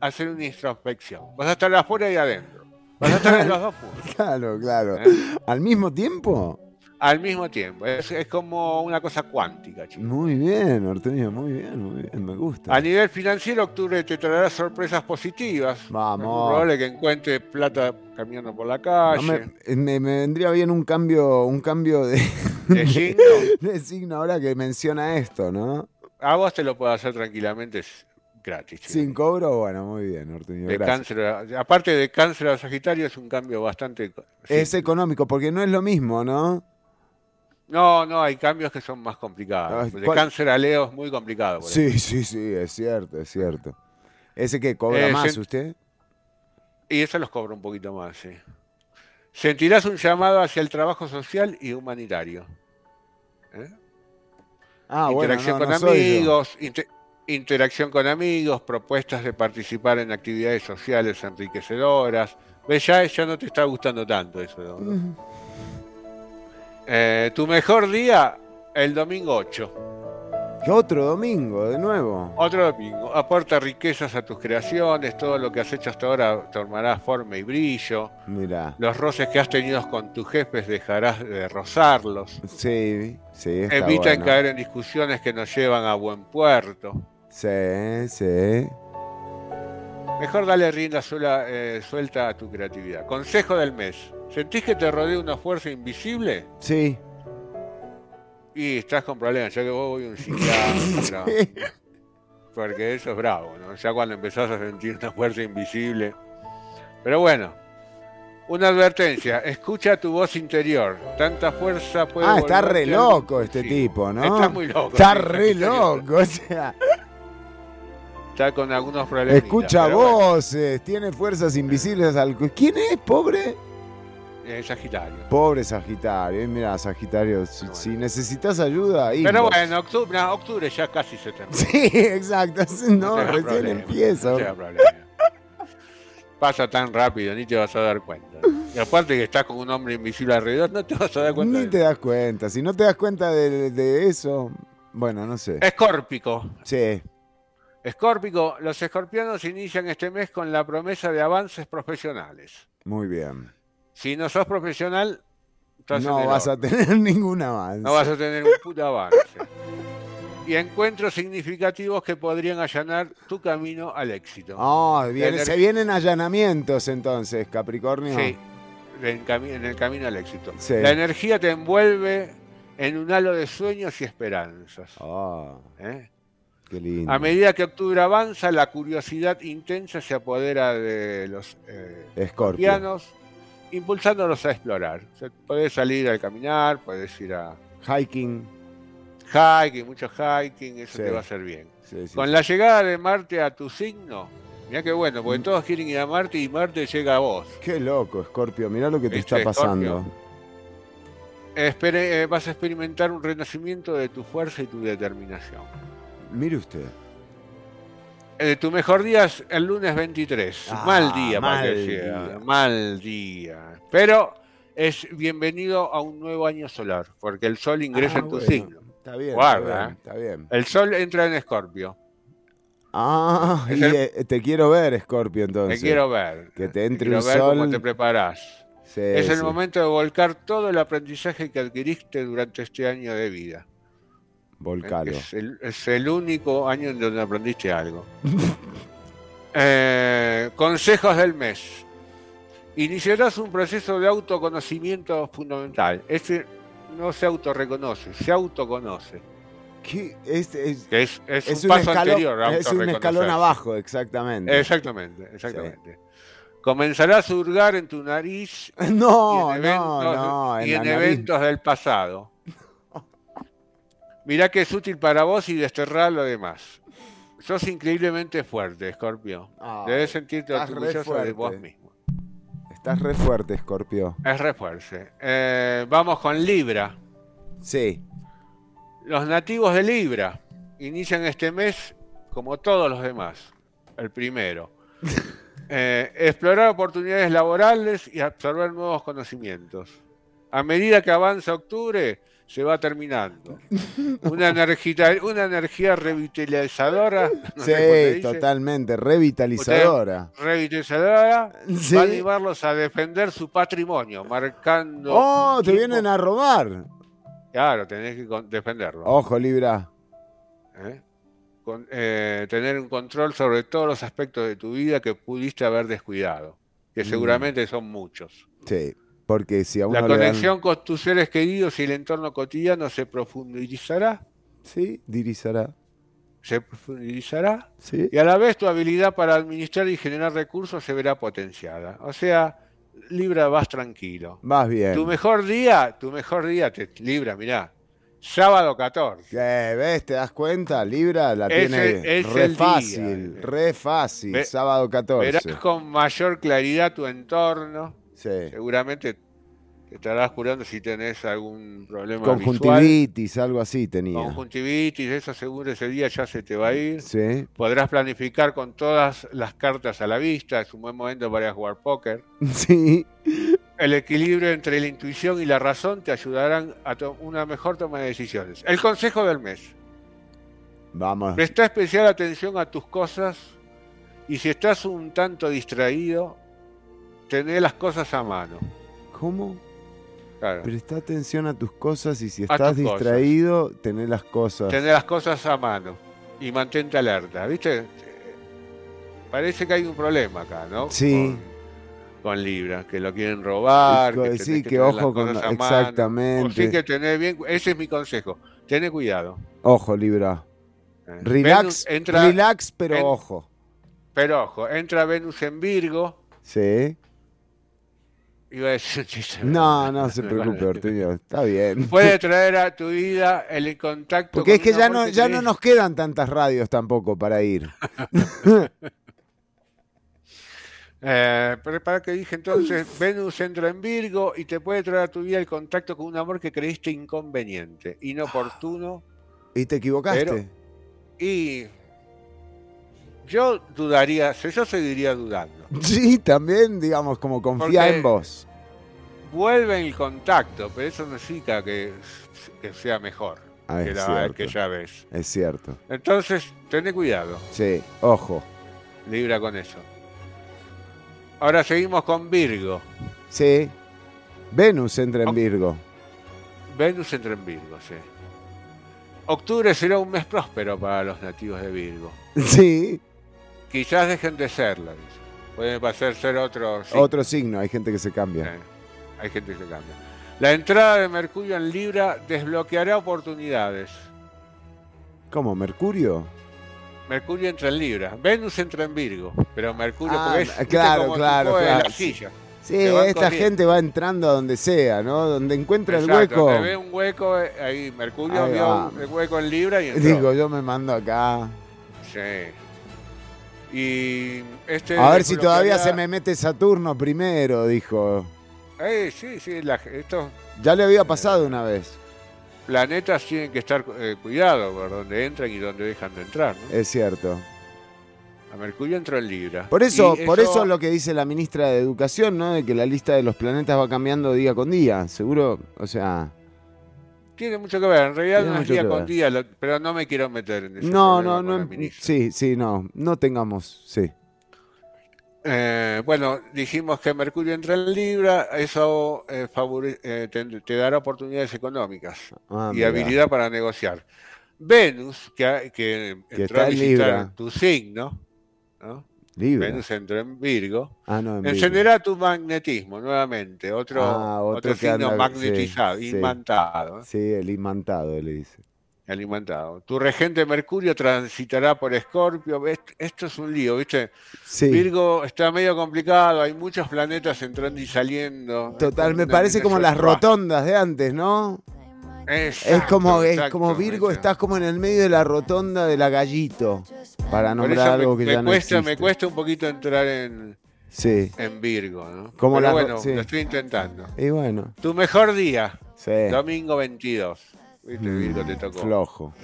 hacer una introspección. Vas a estar afuera y adentro. Vas a estar en los dos puntos. *laughs* Claro, claro. ¿eh? Al mismo tiempo. Al mismo tiempo. Es, es como una cosa cuántica, chicos. Muy bien, Ortuño, muy bien, muy bien, me gusta. A nivel financiero, octubre te traerá sorpresas positivas. Vamos. Es probable que encuentres plata caminando por la No, calle. me, me- me vendría bien un cambio, un cambio de, *laughs* ¿De signo? *laughs* de signo ahora que menciona esto, ¿no? A vos te lo puedo hacer tranquilamente es gratis. chico. Sin cobro, bueno, muy bien, Ortuño. De gracias. cáncer, a- aparte de cáncer a Sagitario es un cambio bastante... Es económico, porque no es lo mismo, ¿no? No, no, hay cambios que son más complicados. Ay, De ¿cuál? cáncer a Leo es muy complicado. por Sí, sí, sí, es cierto, es cierto. ¿Ese que cobra Eh, más usted? Y eso los cobra un poquito más, sí. Sentirás un llamado hacia el trabajo social y humanitario. ¿Eh? Ah, bueno, interacción no, con no yo. amigos, inte- interacción con amigos, propuestas de participar en actividades sociales enriquecedoras. ¿Ves? Ya, ya no te está gustando tanto eso. ¿no? Eh, tu mejor día, El domingo 8. ¿Qué otro domingo, de nuevo? Otro domingo. Aporta riquezas a tus creaciones. Todo lo que has hecho hasta ahora tomará forma y brillo. Mira. Los roces que has tenido con tus jefes dejarás de rozarlos. Sí, sí, está Evita en bueno. caer en discusiones que nos llevan a buen puerto. Sí, sí. Mejor dale rienda eh, suelta a tu creatividad. Consejo del mes. ¿Sentís que te rodea una fuerza invisible? Sí. Y estás con problemas, ya que vos voy un *laughs* psiquiatra. Porque eso es bravo, ¿no? Ya cuando empezás a sentir una fuerza invisible. Pero bueno, una advertencia, escucha tu voz interior. Tanta fuerza puede Ah, está re loco este tipo, ¿no? Está muy loco. Está sí, re loco, o sea. Está con algunos problemas. Escucha voces, tiene fuerzas invisibles al... ¿Quién es, pobre? Eh, Sagitario. Pobre Sagitario. Mira, Sagitario, si, si necesitas ayuda, Pero bueno, octubre, no, octubre ya casi se termina. Sí, exacto. *laughs* No, tengas recién problema, empieza. no problema. Pasa tan rápido, ni te vas a dar cuenta. Y aparte que estás con un hombre invisible alrededor, no te vas a dar cuenta. Ni te das cuenta. Si no te das cuenta de, de eso, bueno, no sé. Escórpico. Sí. Escórpico, los escorpianos inician este mes con la promesa de avances profesionales. Muy bien. Si no sos profesional, estás en No el vas a tener *laughs* ningún avance. no vas a tener un puto avance. Y encuentros significativos que podrían allanar tu camino al éxito. Viene- La se vienen allanamientos entonces, Capricornio. Sí, en, el camino al éxito. Sí. La energía te envuelve en un halo de sueños y esperanzas. ¿eh? qué lindo. A medida que octubre avanza, la curiosidad intensa se apodera de los eh, escorpianos, impulsándolos a explorar. O sea, podés salir al caminar, podés ir a Hiking. hiking, mucho hiking, eso Sí. te va a hacer bien. Sí, sí, Con la llegada de Marte a tu signo, mirá qué bueno, porque todos quieren ir a Marte y Marte llega a vos. Qué loco, Escorpio. Mirá lo que te ¿Viste, está pasando. Espere- eh, vas a experimentar un renacimiento de tu fuerza y tu determinación. Mire usted. Eh, tu mejor día es el lunes 23. Ah, mal día para mal sea. día. Mal día. Pero es bienvenido a un nuevo año solar, porque el sol ingresa Ah, en tu bueno. signo. Está bien. Guarda, está bien, está bien. El sol entra en Escorpio. Ah, y, el- eh, te quiero ver, Escorpio, entonces. Te quiero ver. Que te Te entre quiero un ver cómo sol. te preparás. Sí, es el momento de volcar todo el aprendizaje que adquiriste durante este año de vida. Volcalo. Es el, es el único año en donde aprendiste algo. *laughs* Eh, consejos del mes. Iniciarás un proceso de autoconocimiento fundamental. Este no se autorreconoce, se autoconoce. ¿Qué? Es, es- un un paso escalón- anterior a es un escalón abajo, exactamente. Exactamente, exactamente. Comenzarás a hurgar en tu nariz *laughs* No, y en no, eventos, no, en y en eventos del pasado. Mirá que es útil para vos y desterrar lo demás. Sos increíblemente fuerte, Escorpio. Ah, Debes sentirte re orgulloso de fuerte. vos mismo. Estás re fuerte, Escorpio. Es refuerce. Eh, vamos con Libra. Sí. Los nativos de Libra inician este mes como todos los demás. El primero. *laughs* Eh, explorar oportunidades laborales y absorber nuevos conocimientos. A medida que avanza octubre, se va terminando. Una energía, una energía revitalizadora. no sí, totalmente. Revitalizadora. Revitalizadora Sí. va a animarlos a defender su patrimonio, marcando. Oh, te tipo- vienen a robar. Claro, tenés que defenderlo. Ojo, Libra. ¿eh? Con- eh, tener un control sobre todos los aspectos de tu vida que pudiste haber descuidado, que Mm. seguramente son muchos. Sí, porque si a uno La dan- conexión con tus seres queridos y el entorno cotidiano se profundizará, Sí, dirizará. se profundizará Sí. y a la vez tu habilidad para administrar y generar recursos se verá potenciada. O sea, Libra, vas tranquilo. Vas bien. Tu mejor día, tu mejor día, te, Libra, mirá, sábado 14. ¿Qué? ¿Ves? ¿Te das cuenta? Libra la tiene es re el día. fácil, re fácil. Sábado 14. Verás con mayor claridad tu entorno. Sí. Seguramente te estarás curando si tenés algún problema visual. Conjuntivitis, algo así tenía. Conjuntivitis, eso seguro ese día ya se te va a ir. Sí. Podrás planificar con todas las cartas a la vista, es un buen momento para jugar póker. *laughs* Sí. El equilibrio entre la intuición y la razón te ayudarán a una mejor toma de decisiones. El consejo del mes. Vamos. Presta especial atención a tus cosas y si estás un tanto distraído, tené las cosas a mano. ¿Cómo? Claro. Presta atención a tus cosas y si A estás tus cosas. distraído, tener las cosas. Tener las cosas a mano y mantente alerta. ¿Viste? Parece que hay un problema acá, ¿no? Sí. Con, con Libra, que lo quieren robar. Que sí, que tener ojo con- mano. exactamente. O sí que tener bien. Ese es mi consejo. Tené cuidado. Ojo, Libra. Eh, Relax, Venus entra- relax, pero en- ojo. Pero ojo, entra Venus en Virgo. Sí. Iba a decir un chiste. No, no se preocupe, Ortuño. Está bien. Puede traer a tu vida el contacto. Porque es que ya no, ya no nos quedan tantas radios tampoco para ir. *laughs* Eh, pero para que dije entonces, Venus entra en Virgo y te puede traer a tu vida el contacto con un amor que creíste inconveniente, inoportuno. ¿Y te equivocaste? Pero- Y yo dudaría, yo seguiría dudando. *laughs* Sí, también, digamos, como confía Porque- en vos. Vuelve el contacto, pero eso no significa que, que sea mejor Ah, que la que ya ves. Es cierto. Entonces, tené cuidado, Sí, ojo. libra con eso. Ahora seguimos con Virgo. Sí. Venus entra en Virgo. Venus entra en Virgo, sí. Octubre será un mes próspero para los nativos de Virgo. *laughs* Sí. Quizás dejen de serlo, dice. Pueden pasar a ser otro signo. Otro signo, hay gente que se cambia. Hay gente que se cambia. La entrada de Mercurio en Libra desbloqueará oportunidades. ¿Cómo? ¿Mercurio? Mercurio entra en Libra. Venus entra en Virgo. Pero Mercurio, Ah, porque es claro, claro, claro, la sí. esta corriendo. gente va entrando a donde sea, ¿no? Donde encuentra el hueco. te ve un hueco, eh, ahí Mercurio Ahí vio un- el hueco en Libra y entró. Digo, yo me mando acá. Sí. Y este A ver si todavía se me mete Saturno primero, dijo. Eh, sí, sí, la- estos Ya le había pasado una vez. planetas tienen que estar eh, cuidados por donde entran y donde dejan de entrar. ¿no? Es cierto. A Mercurio entró en Libra. Por eso, Y por eso lo que dice la ministra de Educación, ¿no? De que la lista de los planetas va cambiando día con día. Seguro, o sea. Tiene mucho que ver, en realidad no es día que con día, lo- pero no me quiero meter en eso. No, no, no. Sí, sí, no. No tengamos. Sí. Eh, bueno, dijimos que Mercurio entra en Libra, eso eh, favore- eh, te, te dará oportunidades económicas Ah, y mira. habilidad para negociar. Venus, que, ha- que entró a en visitar Libra. tu signo, ¿no? Libra. Venus entró en Virgo, Ah, no, en Virgo. encenderá tu magnetismo nuevamente, otro, Ah, otro otro que signo anda- magnetizado, sí, imantado. Sí, el imantado le dice. El imantado. Tu regente Mercurio transitará por Escorpio. Est- Esto es un lío, ¿viste? Sí. Virgo está medio complicado, hay muchos planetas entrando y saliendo. Total, me parece como las rotondas de antes, ¿no? Exacto, es como, es exacto, como Virgo, exacto. estás como en el medio de la rotonda de la gallito. Para nombrar algo que me ya no cuesta, existe. me cuesta un poquito entrar en, Sí. en Virgo, ¿no? Como Pero la- bueno, sí. lo estoy intentando. Y bueno, Tu mejor día, sí. domingo 22. ¿Viste? Mm, Virgo te tocó. Flojo.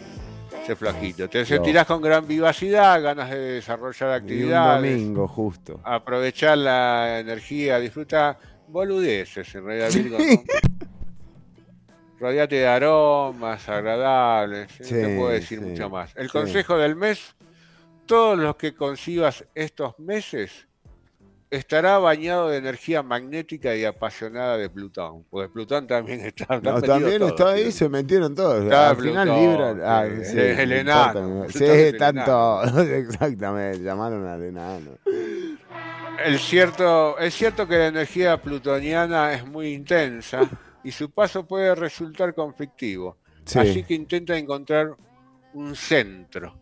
Ese flojito. Te Flojo. sentirás con gran vivacidad, ganas de desarrollar Y un actividades. domingo, justo. aprovechar la energía, disfruta boludeces en realidad. Virgo. *laughs* Rodeate de aromas agradables, ¿sí? no te Sí, puedo decir sí, mucho más. El sí. consejo del mes, todos los que concibas estos meses estará bañado de energía magnética y apasionada de Plutón, porque Plutón también *laughs* está, No, también todo, está ahí, ¿sí? se metieron todos. Está Al final Libra. Ah, sí, sí, es el no enano, Sí, el tanto. *laughs* Exactamente, llamaron al enano. El cierto, es cierto que la energía plutoniana es muy intensa y su paso puede resultar conflictivo. Sí. Así que intenta encontrar un centro.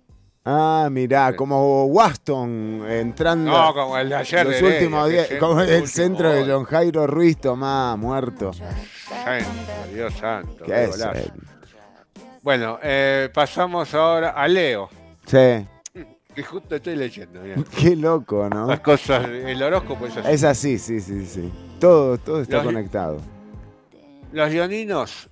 Ah, mirá, como Waston entrando. No, como el de ayer Los de últimos días, como el último centro de. John Jairo Ruiz Tomá, muerto. Santo, Dios santo. ¿Qué es? Bueno, eh, pasamos ahora a Leo. Sí, *laughs* Que justo estoy leyendo. mirá. *laughs* qué loco, ¿no? Las cosas, el horóscopo es así. Es así, sí, sí, sí. Todo, todo está Los- conectado. Los leoninos,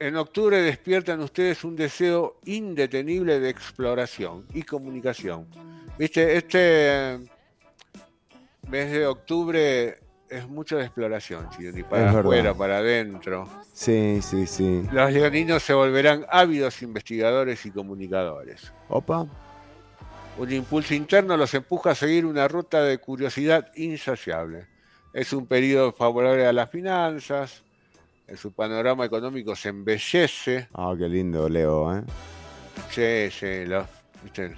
en octubre despiertan ustedes un deseo indetenible de exploración y comunicación. Viste, este eh, mes de octubre es mucho de exploración, Chironi, para afuera, para adentro. Sí, sí, sí. Los leoninos se volverán ávidos investigadores y comunicadores. Opa. Un impulso interno los empuja a seguir una ruta de curiosidad insaciable. Es un periodo favorable a las finanzas, su panorama económico se embellece. Ah, qué lindo, Leo, ¿eh? Sí, sí, los, viste,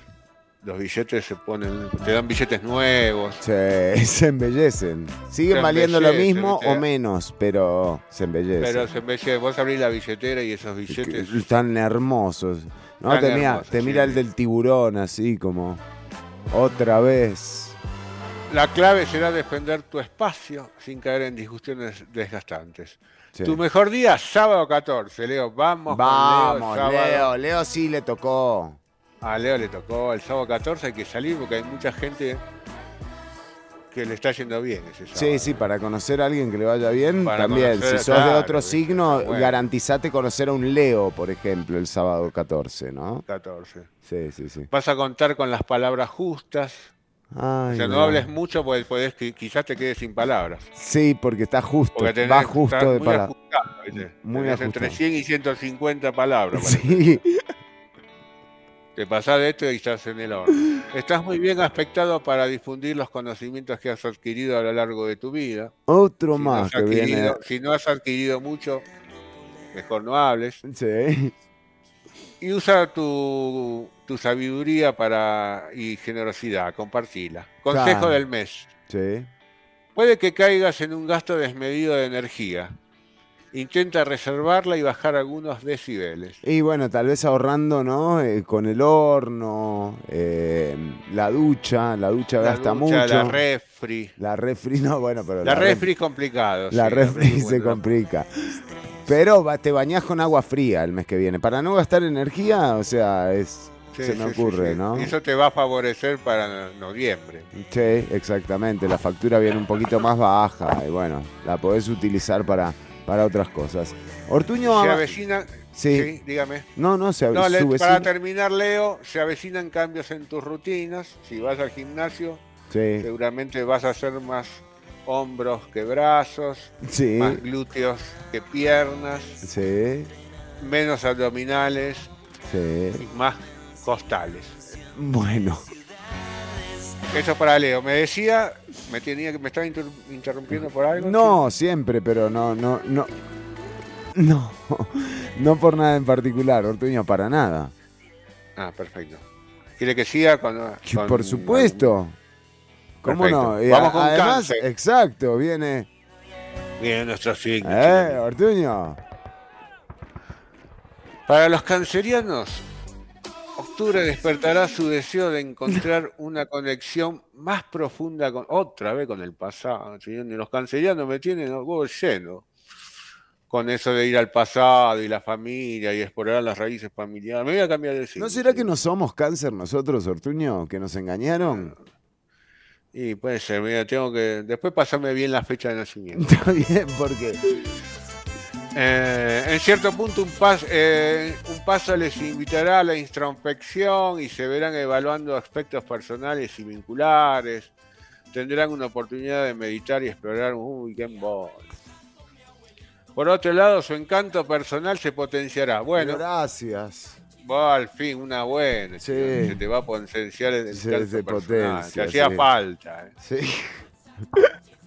los billetes se ponen, te dan billetes nuevos. Se, *laughs* se embellecen. Siguen Se valiendo lo embellecen, mismo ¿viste? o menos, pero se embellecen. Pero se embellece, vos abrís la billetera y esos billetes. Están hermosos. No, Tan te mira, hermosos, te sí. mira el del tiburón así como otra vez. La clave será defender tu espacio sin caer en discusiones desgastantes. Sí. Tu mejor día, sábado 14, Leo. Vamos, con Leo, Vamos, sábado. Leo, Leo sí le tocó. A Leo le tocó el sábado 14, hay que salir porque hay mucha gente que le está yendo bien ese sábado. Sí, sí, para conocer a alguien que le vaya bien, Para también. conocer, si sos de claro, otro ¿viste? signo, Bueno. garantizate conocer a un Leo, por ejemplo, el sábado 14, ¿no? 14. Sí, sí, sí. Vas a contar con las palabras justas. Ay, o sea, no hables mucho porque podés, qui- quizás te quedes sin palabras. Sí, porque está justo, Porque tenés, va justo de muy palabra. ajustado, ¿viste? Muy Tenés entre ajustado. 100 y 150 palabras. Sí. Te pasás de esto y estás en el horno. Estás muy bien aspectado para difundir los conocimientos que has adquirido a lo largo de tu vida. Otro Si más que viene. Si no has adquirido mucho, mejor no hables. Sí. Y usa tu, tu sabiduría para y generosidad, compartila. Consejo Claro. del mes. Sí. Puede que caigas en un gasto desmedido de energía. Intenta reservarla y bajar algunos decibeles. Y bueno, tal vez ahorrando, ¿no? Eh, con el horno, eh, la ducha, la ducha La gasta ducha, mucho. La refri. La refri, *laughs* no, bueno, pero La ref- refri es complicado. La sí, refri se bueno. complica. Pero te bañás con agua fría el mes que viene. Para no gastar energía, o sea, es Sí, se me sí, ocurre, sí. ¿no? Eso te va a favorecer para noviembre. Sí, exactamente. La factura viene un poquito más baja y bueno, la podés utilizar para, para otras cosas. Ortuño... Se avecina. Sí. Sí, dígame. No, no, se No, le- para terminar, Leo, se avecinan cambios en tus rutinas. Si vas al gimnasio, seguramente vas a hacer más hombros que brazos, sí, más glúteos que piernas, sí, menos abdominales sí. y más costales. Bueno, Eso para Leo. Me decía, me tenía que me estaba inter- interrumpiendo por algo. no siempre, pero no, no, no. No, *laughs* no por nada en particular, Ortuño, para nada. Ah, perfecto. ¿Quiere que siga con, con- por supuesto. ¿Cómo Perfecto. no? Y Vamos con además, cáncer. exacto, viene. Bien, nuestro signo. Eh. Ortuño. Para los cancerianos, octubre despertará su deseo de encontrar *laughs* una conexión más profunda con otra vez con el pasado. los cancerianos me tienen los huevos llenos con eso de ir al pasado y la familia y explorar las raíces familiares. Me voy a cambiar de signo. ¿No será que no somos cáncer nosotros, Ortuño? ¿Que nos engañaron? Y puede ser, mira, tengo que después pasarme bien la fecha de nacimiento. *laughs* Está bien, porque. Eh, en cierto punto, un, pas- eh, un paso les invitará a la introspección y se verán evaluando aspectos personales y vinculares. Tendrán una oportunidad de meditar y explorar. Uy, qué embole. Por otro lado, su encanto personal se potenciará. Bueno, Gracias. Va al fin, una buena. Sí. Se te va a potenciar el encanto se personal. potencia, Te hacía sí. falta. eh. Sí.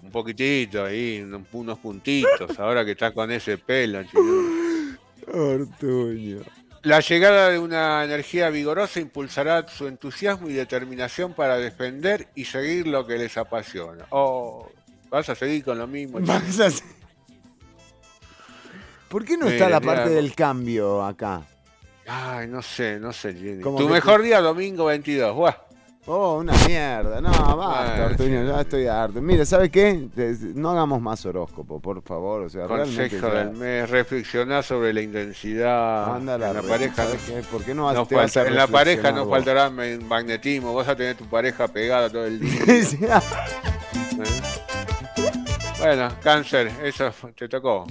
Un poquitito ahí, un- unos puntitos. Ahora que está con ese pelo. chino. Ortuño. La llegada de una energía vigorosa impulsará su entusiasmo y determinación para defender y seguir lo que les apasiona. Oh, vas a seguir con lo mismo. chico? Vas a hacer- ¿Por qué no está la parte del cambio acá? Ay, no sé, no sé. Jenny. Como Tu mejor día, domingo 22. Buah. Oh, una mierda. No, basta, Ortuño, ya estoy harto. Mire, ¿sabe qué? No hagamos más horóscopo, por favor. O sea. Consejo ya- del mes, reflexionar sobre la intensidad. Anda la en la re- pareja. ¿Por qué no, no te vas a falta- en la pareja no faltará magnetismo. Vas a tener tu pareja pegada todo el día. *laughs* Sí. ¿eh? Bueno, cáncer, eso te tocó.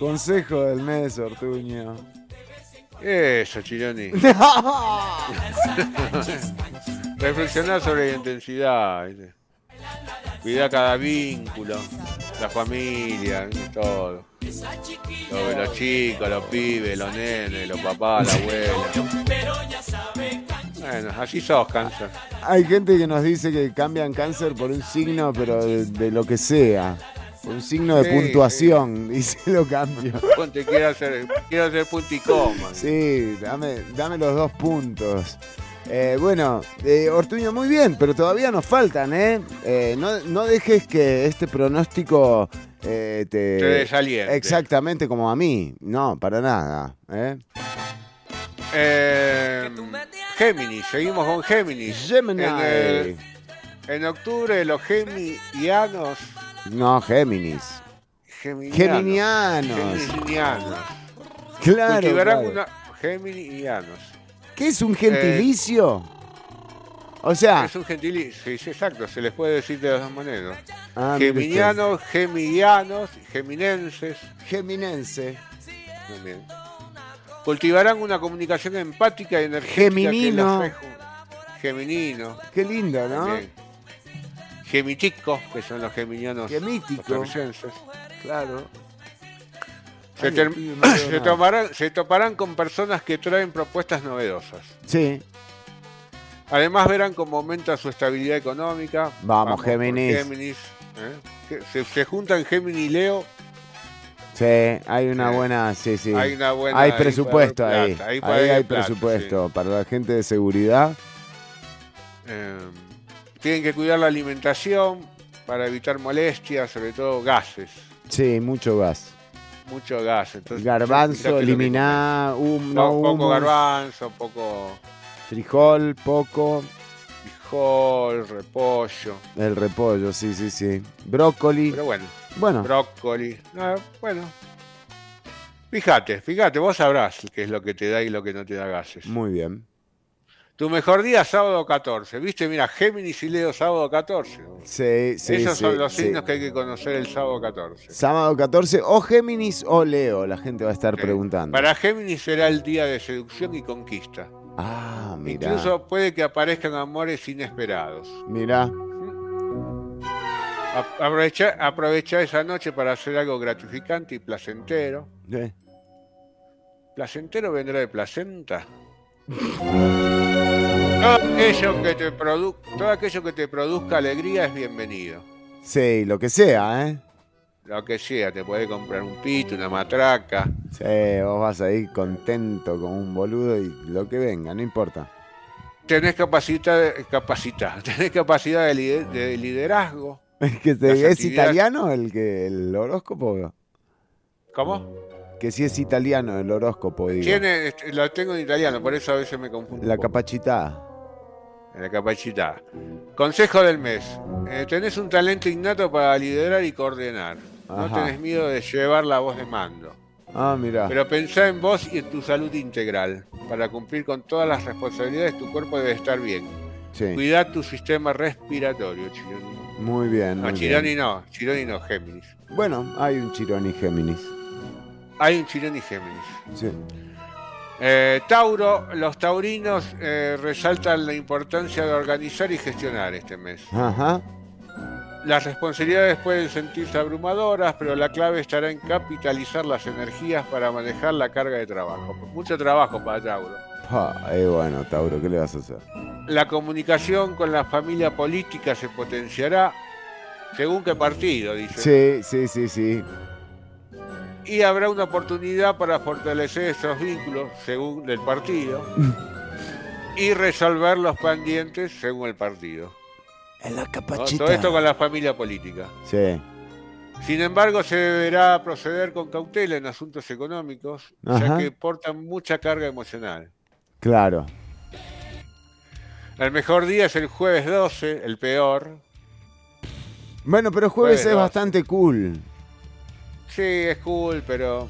Consejo del mes, Ortuño. Eso, Chironi. *laughs* Reflexionar sobre la intensidad. ¿viste? Cuida cada vínculo, la familia, todo. Lo- Los, chicos, los pibes, los nenes, los papás, la abuela. Bueno, así sos, cáncer. Hay gente que nos dice que cambian cáncer por un signo, pero de, de lo que sea. Un signo de Sí, puntuación, dice lo cambio. *laughs* Ponte, quiero hacer, quiero hacer punto y coma. Sí, dame, dame los dos puntos. Eh, bueno, eh, Ortuño, muy bien, pero todavía nos faltan, ¿eh? Eh, no, no dejes que este pronóstico eh, te... Te desaliente. Exactamente como a mí. No, para nada. ¿eh? Eh, Géminis, seguimos con Géminis. Gemini. En, el- en octubre los geminianos. No, Géminis. Geminianos. Geminianos. Geminianos. Claro. Cultivarán claro. una. Geminianos. ¿Qué es un gentilicio? o sea, Es un gentilicio, sí, sí, exacto, se les puede decir de las dos maneras. Ah. Geminianos, geminianos, geminenses. geminense. También. Cultivarán una comunicación empática y energética. Geminino. Que las reju- Geminino. Qué lindo, ¿no? También. Gemiticos, que son los geminianos Gemítico. costarricenses. Claro. Se, Ay, ter- se nada. tomarán- se toparán con personas que traen propuestas novedosas. Sí. Además verán cómo aumenta su estabilidad económica. Vamos, por Géminis. Géminis, ¿eh? Se, se juntan Géminis y Leo. Sí, hay una buena, sí, sí. Hay una buena- Hay presupuesto ahí. plata, ahí hay plata, presupuesto para la gente de seguridad. eh, tienen que cuidar la alimentación para evitar molestias, sobre todo gases. Sí, mucho gas. Mucho gas. Entonces, Garbanzo, lo que- eliminar, hum, no Po- poco garbanzo, poco frijol, poco, frijol, repollo. el repollo, sí, sí, sí. Brócoli. Pero bueno, Bueno, brócoli. Ah, bueno. Fíjate, fíjate, vos sabrás qué es lo que te da y lo que no te da gases. muy bien. Tu mejor día, sábado 14. ¿Viste? Mira, Géminis y Leo, sábado 14. Sí, sí, Esos sí, son los sí. signos que hay que conocer el sábado 14. Sábado 14, o Géminis o Leo, la gente va a estar Sí. preguntando. Para Géminis será el día de seducción y conquista. Ah, mira. Incluso puede que aparezcan amores inesperados. Mira. Aprovecha, aprovecha esa noche para hacer algo gratificante y placentero. Eh, ¿Placentero vendrá de placenta? Todo aquello que te, produ- todo aquello que te produzca alegría es bienvenido. Sí, lo que sea, ¿eh? Lo que sea, te puede comprar un pito, una matraca. Sí, vos vas ahí contento como un boludo y lo que venga, no importa. Tenés capacidad, capacidad, *laughs* tenés capacidad de, lider- de liderazgo. *laughs* Es que te- es italiano el que el horóscopo. ¿Cómo? Que sí es italiano el horóscopo, digo. Tiene, este, lo tengo en italiano, por eso a veces me confundo. La capacità. La capacità. Consejo del mes. Eh, tenés un talento innato para liderar y coordinar. No tenés miedo de llevar la voz de mando. Ah, mira. Pero pensá en vos y en tu salud integral. Para cumplir con todas las responsabilidades, tu cuerpo debe estar bien. Sí. Cuidá tu sistema respiratorio, Chironi. Muy bien. No, muy Chironi bien. no, Chironi no, Géminis. Bueno, hay un Chironi Géminis. Hay un Chironi Géminis. Sí. Eh, Tauro, los taurinos eh, resaltan la importancia de organizar y gestionar este mes. Ajá. Las responsabilidades pueden sentirse abrumadoras, pero la clave estará en capitalizar las energías para manejar la carga de trabajo. Mucho trabajo para Tauro. Pa, eh, bueno, Tauro, ¿qué le vas a hacer? La comunicación con la familia política se potenciará según qué partido, dice. Sí, sí, sí, sí. Y habrá una oportunidad para fortalecer estos vínculos según el partido y resolver los pendientes según el partido. En la ¿no? capachita. Todo esto con la familia política. Sí. Sin embargo, se deberá proceder con cautela en asuntos económicos, Ajá. ya que portan mucha carga emocional. Claro. El mejor día es el jueves 12, el peor. Bueno, pero jueves Jueves es bastante cool. Sí, es cool, pero.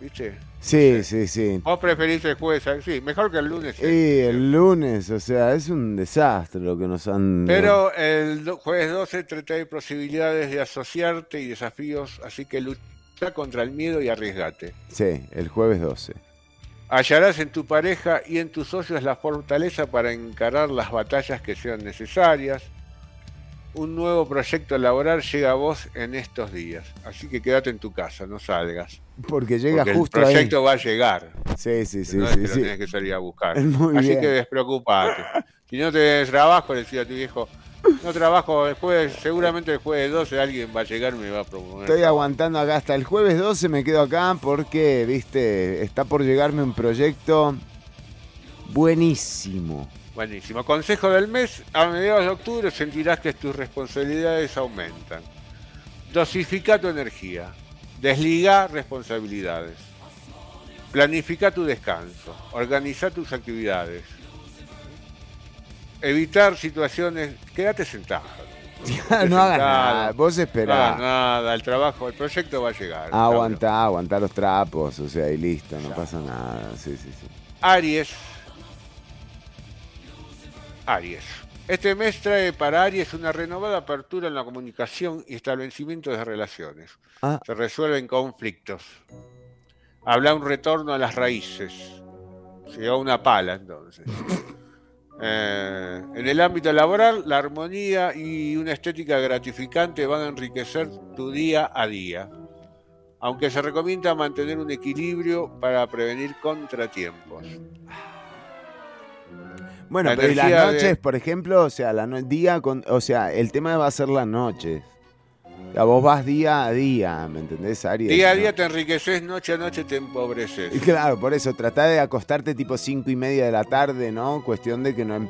¿Viste? Sí, sí, sí. Vos preferís el jueves, sí, mejor que el lunes. sí. Y el lunes, o sea, es un desastre lo que nos han... Pero el jueves 12 te trae posibilidades de asociarte y desafíos, así que lucha contra el miedo y arriesgate. Sí, el jueves 12. Hallarás en tu pareja y en tus socios la fortaleza para encarar las batallas que sean necesarias. Un nuevo proyecto laboral llega a vos en estos días. Así que quédate en tu casa, no salgas. Porque llega Porque justo el ahí. proyecto va a llegar. Sí, sí, sí, no es sí, que lo sí. tenés que salir a buscar. *laughs* Muy Así bien. que despreocupate. Si no tenés trabajo, le decía a tu viejo, no trabajo después, seguramente el jueves 12 alguien va a llegar y me va a proponer. Estoy aguantando acá hasta el jueves 12, me quedo acá porque, viste, está por llegarme un proyecto buenísimo. Buenísimo. Consejo del mes, a mediados de octubre sentirás que tus responsabilidades aumentan. Dosifica tu energía. Desliga responsabilidades. Planifica tu descanso. Organiza tus actividades. Evitar situaciones. Quédate sentado. *laughs* no hagas nada, vos No esperá. hagas nada, el trabajo, el proyecto va a llegar. Aguantá, aguantá los trapos, o sea, y listo, no pasa nada. Sí, sí, sí. Aries. Aries. Este mes trae para Aries una renovada apertura en la comunicación y establecimiento de relaciones. Ah. Se resuelven conflictos. Habla un retorno a las raíces. Llegó una pala entonces. *laughs* Eh, en el ámbito laboral, la armonía y una estética gratificante van a enriquecer tu día a día. Aunque se recomienda mantener un equilibrio para prevenir contratiempos. Bueno, La pero y las noches, por ejemplo, o sea, la no- día con, o sea, el tema va a ser las noches. O sea, vos vas día a día, ¿me entendés, Aries? Día a día te enriqueces, noche a noche te empobreces. Y *laughs* Claro, por eso, tratá de acostarte tipo cinco y media de la tarde, ¿no? Cuestión de que no, em-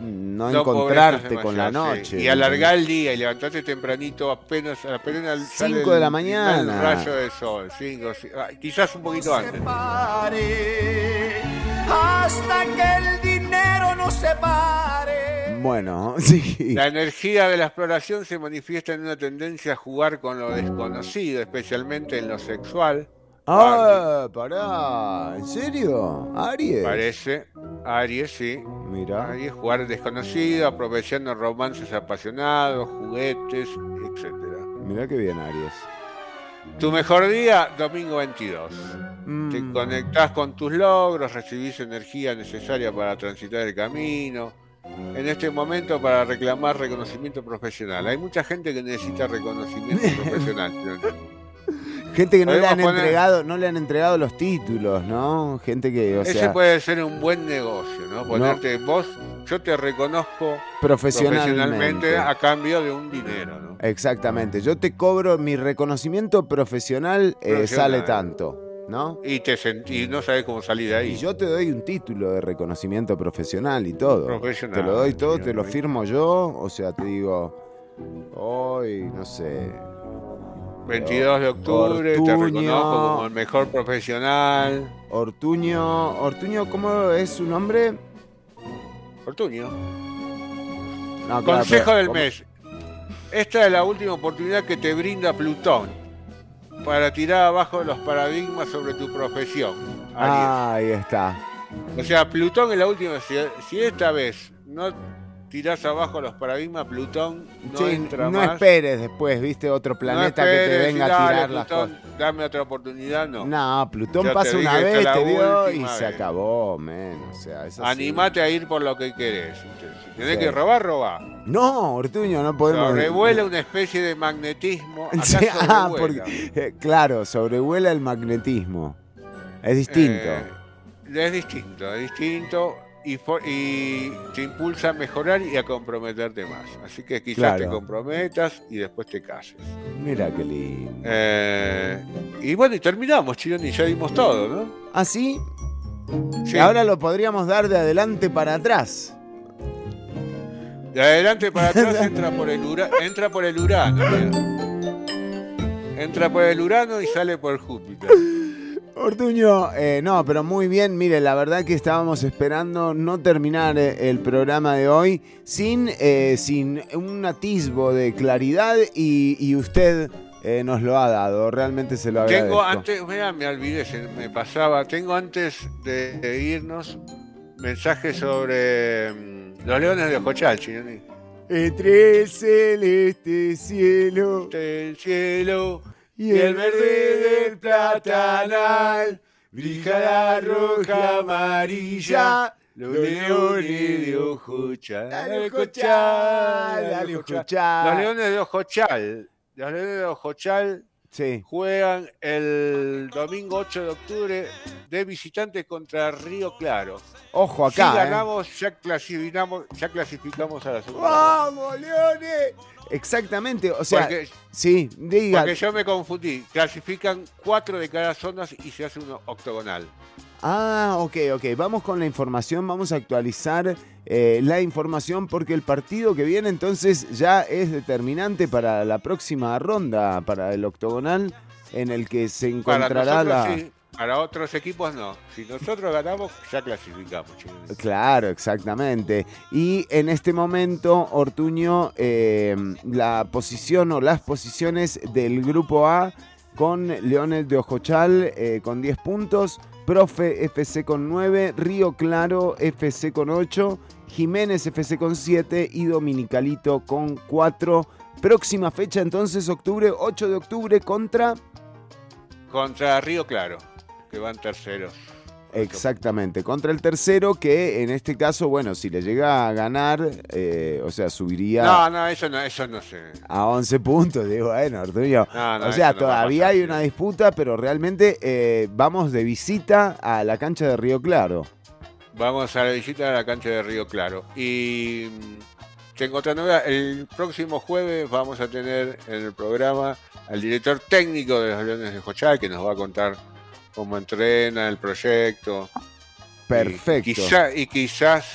no, No encontrarte con la sí. noche. Y ¿me alargar el día y levantarte tempranito apenas, apenas Cinco de el la mañana. rayo de sol. cinco, ah, quizás un poquito antes. hasta que el dinero nos separe. Bueno, *laughs* sí. La energía de la exploración se manifiesta en una tendencia a jugar con lo desconocido, especialmente en lo sexual. Ah, pará. ¿En serio? Aries. Parece, Aries, sí. Mira. Aries, jugar desconocido, aprovechando romances apasionados, juguetes, etcétera. Mirá qué bien, Aries. Tu mejor día, domingo 22. Mm. Te conectás con tus logros, recibís energía necesaria para transitar el camino. En este momento para reclamar reconocimiento profesional. Hay mucha gente que necesita reconocimiento *laughs* profesional. Gente que no le han poner- entregado, no le han entregado los títulos, ¿no? Gente que, o Ese sea, puede ser un buen negocio, ¿no? Ponerte vos, yo te reconozco Profesionalmente. profesionalmente a cambio de un dinero, ¿no? exactamente. Yo te cobro mi reconocimiento profesional, eh, sale tanto, ¿no? Y te sentí, no sabes cómo salir de ahí. Y yo te doy un título de reconocimiento profesional y todo. Profesional, Te lo doy todo, te lo firmo yo, o sea, te digo, hoy, no sé. 22 de octubre, te Ortuño. reconozco como el mejor profesional. Ortuño, Ortuño, ¿cómo es su nombre? Ortuño. No, claro, Consejo pero- del ¿cómo? mes. Esta es la última oportunidad que te brinda Plutón para tirar abajo los paradigmas sobre tu profesión. Aries. Ah, ahí está. O sea, Plutón es la última. Si, si esta vez no tirás abajo los paradigmas, Plutón no Sí, entra no más. esperes después, viste, otro planeta No que te esperes, venga a tirar las cosas. Dame otra oportunidad, no. No, Plutón Ya pasa una vez, te dio y última se vez. acabó, men. O sea, es así. Animate a ir por lo que querés. Si tenés Sí. que robar, roba. No, Ortuño, no podemos. Sobrevuela una especie de magnetismo. *laughs* Acá Sí, ah, porque, eh, claro, sobrevuela el magnetismo. Es distinto. Eh, es distinto, es distinto y, for- y te impulsa a mejorar y a comprometerte más. Así que quizás Claro. te comprometas y después te cases. Mira qué lindo. Eh, y bueno, y terminamos, Chironi, ya dimos todo, ¿no? ¿Ah, sí? Sí. Ahora lo podríamos dar de adelante para atrás. De adelante para atrás entra por el, ura- entra por el Urano. mira. Entra por el Urano y sale por Júpiter. Ortuño, eh, no, pero muy bien. Mire, la verdad que estábamos esperando no terminar eh, el programa de hoy sin, eh, sin un atisbo de claridad y, y usted eh, nos lo ha dado. Realmente se lo agradezco. Tengo antes, mira, me olvidé, se me pasaba. Tengo antes de, de irnos mensajes sobre mm, los leones de Ojochal, Chironi. Entre el celeste cielo El cielo y el verde del platanal, brilla la roja amarilla Los leones de Ojochal. Dale, Ojochal, dale, Ojochal. Los leones de Ojochal. Los leones de Ojochal Sí. juegan el domingo 8 de octubre de visitantes contra Río Claro. Ojo Si acá. ¿eh? ganamos, ya clasificamos, ya clasificamos a la segunda. ¡Vamos, Leones! Exactamente, o sea, Porque- sí, diga. Porque yo me confundí. Clasifican cuatro de cada zona y se hace uno octogonal. Ah, ok, ok. Vamos con la información, vamos a actualizar eh, la información porque el partido que viene entonces ya es determinante para la próxima ronda, para el octogonal en el que se encontrará nosotros la... sí, para otros equipos no. Si nosotros ganamos, ya clasificamos. chilenos. Claro, exactamente. Y en este momento, Ortuño, eh, la posición o las posiciones del grupo A con Leones de Ojochal eh, con 10 puntos, Profe FC con 9, Río Claro FC con 8, Jiménez FC con 7 y Dominicalito con 4. Próxima fecha entonces, octubre, 8 de octubre contra... Contra Río Claro, que van terceros. Exactamente, contra el tercero que en este caso, bueno, si le llega a ganar, eh, o sea, subiría No, no, eso no, eso no sé. a 11 puntos, digo, bueno, Ortuño. No, no, o sea, todavía pasar, hay una disputa, pero realmente eh, vamos de visita a la cancha de Río Claro. Vamos a la visita a la cancha de Río Claro. Y mm, tengo otra novedad. El próximo jueves vamos a tener en el programa al director técnico de los Leones de Jochal, que nos va a contar cómo entrena el proyecto. Perfecto. Y, quizá- y quizás,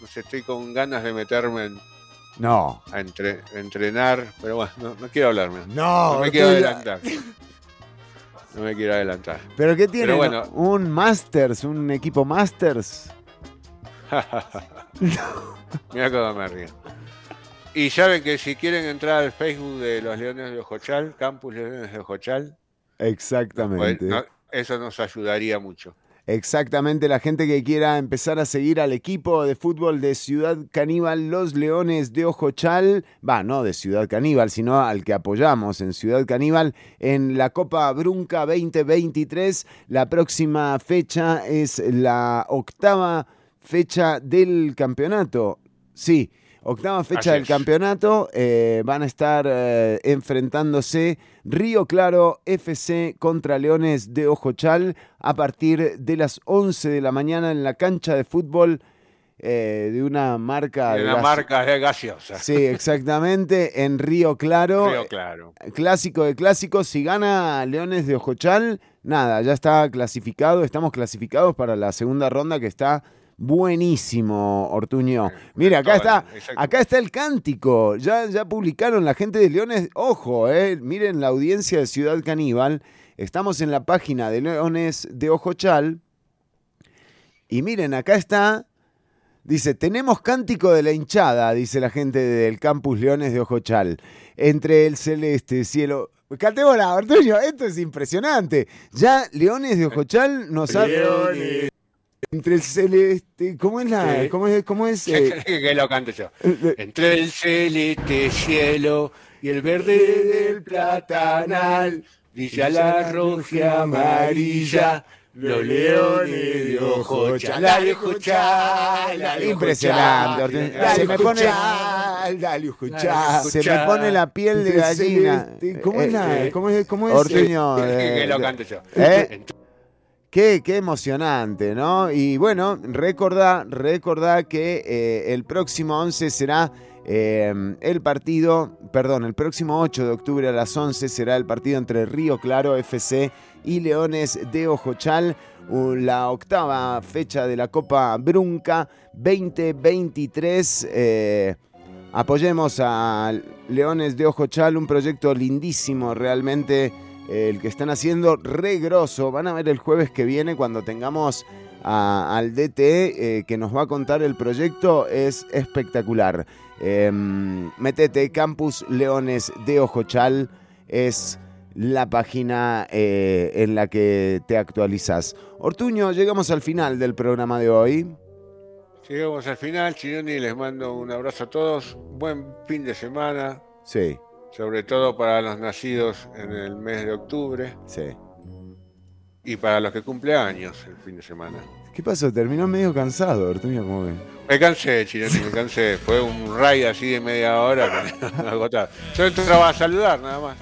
no sé, estoy con ganas de meterme en- No. a entre- a entrenar, pero bueno, no, no quiero hablarme. No, me quiero adelantar. No me quiero adelantar. ¿Pero qué tiene? Pero bueno. ¿Un Masters? ¿Un equipo Masters? *laughs* Mira cómo me río. Y saben que si quieren entrar al Facebook de los Leones de Ojochal, Campus Leones de Ojochal, Exactamente. pues, no- eso nos ayudaría mucho. Exactamente, la gente que quiera empezar a seguir al equipo de fútbol de Ciudad Caníbal, los Leones de Ojochal, va, no de Ciudad Caníbal, sino al que apoyamos en Ciudad Caníbal en la Copa Brunca 2023. La próxima fecha es la octava fecha del campeonato. Sí, octava fecha del campeonato. eh, van a estar eh, enfrentándose Río Claro FC contra Leones de Ojochal a partir de las 11 de la mañana en la cancha de fútbol eh, de una marca De la gas- marca de gaseosa. Sí, exactamente, en Río Claro. Río Claro. Clásico de clásicos, si gana Leones de Ojochal, nada, ya está clasificado, estamos clasificados para la segunda ronda que está buenísimo, Ortuño. Mira, acá está, acá está el cántico, ya, ya publicaron la gente de Leones, ojo, eh, miren la audiencia de Ciudad Caníbal, estamos en la página de Leones de Ojochal, y miren, acá está, dice, tenemos cántico de la hinchada, dice la gente del campus Leones de Ojochal, entre el celeste cielo... Categoría, Ortuño, esto es impresionante. Ya Leones de Ojochal nos ha... Leones. Entre el celeste... ¿Cómo es la...? Sí. ¿Cómo es...? Cómo es *laughs* eh, que lo cante yo. Entre el celeste cielo y el verde del platanal, brilla la roja amarilla. Los leones de dale Ojochal, dale Impresionante, Ojochal, Ortuño. dale Se me pone- dale Ojochal. Se me pone la piel de gallina. ¿Cómo es la...? eh, ¿Cómo es...? ¿Cómo es Ortuño, eh, que lo cante yo. ¿Eh? Qué, qué emocionante, ¿no? Y bueno, recordá, recordá que eh, el próximo 11 será eh, el partido, perdón, el próximo 8 de octubre a las 11 será el partido entre Río Claro FC y Leones de Ojochal, la octava fecha de la Copa Brunca 2023. eh, apoyemos a Leones de Ojochal, un proyecto lindísimo realmente el que están haciendo regroso. Van a ver el jueves que viene cuando tengamos a- al DT eh, que nos va a contar el proyecto. Es espectacular. Em, metete Campus Leones de Ojochal. Es la página eh, en la que te actualizas. Ortuño, llegamos al final del programa de hoy. Llegamos al final, Chironi, les mando un abrazo a todos. Buen fin de semana, Sí, sobre todo para los nacidos en el mes de octubre. sí. Y para los que cumple años el fin de semana. ¿Qué pasó? Terminó medio cansado, Ortuño, ¿cómo ven? Me cansé, Chironi, me cansé. Fue un raid así de media hora *laughs* agotado. Yo entraba a saludar nada más.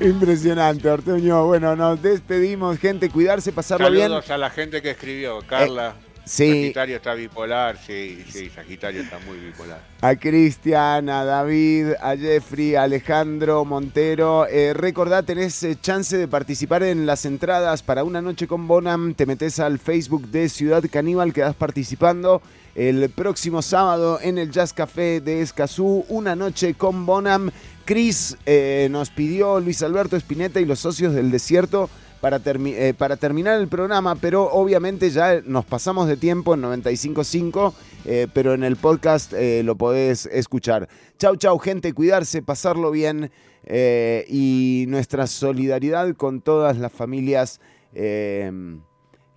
Impresionante, Ortuño. Bueno, nos despedimos, gente. Cuidarse, pasarlo bien. Saludos a la gente que escribió. Carla. Sí. Sagitario está bipolar, sí, sí, Sagitario está muy bipolar. A Cristian, a David, a Jeffrey, a Alejandro Montero. Eh, recordá, tenés eh, chance de participar en las entradas para una noche con Bonham. Te metes al Facebook de Ciudad Caníbal, quedás participando el próximo sábado en el Jazz Café de Escazú. Una noche con Bonham. Cris eh, nos pidió Luis Alberto Espineta y los socios del desierto eh, para terminar el programa, pero obviamente ya nos pasamos de tiempo en 95.5, eh, pero en el podcast eh, lo podés escuchar. Chau, chau, gente, cuidarse, pasarlo bien y nuestra solidaridad con todas las familias eh,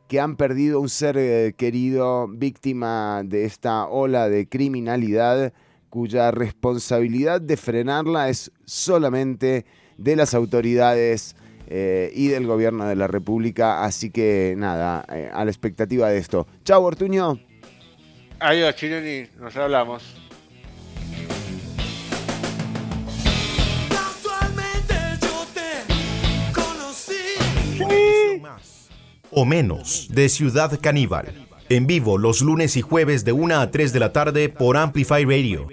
que han perdido un ser querido víctima de esta ola de criminalidad cuya responsabilidad de frenarla es solamente de las autoridades eh, y del gobierno de la República. Así que nada, eh, a la expectativa de esto. Chau, Ortuño. Adiós, Chironi, nos hablamos. o menos de Ciudad Caníbal. En vivo los lunes y jueves de 1 a 3 de la tarde por Amplify Radio.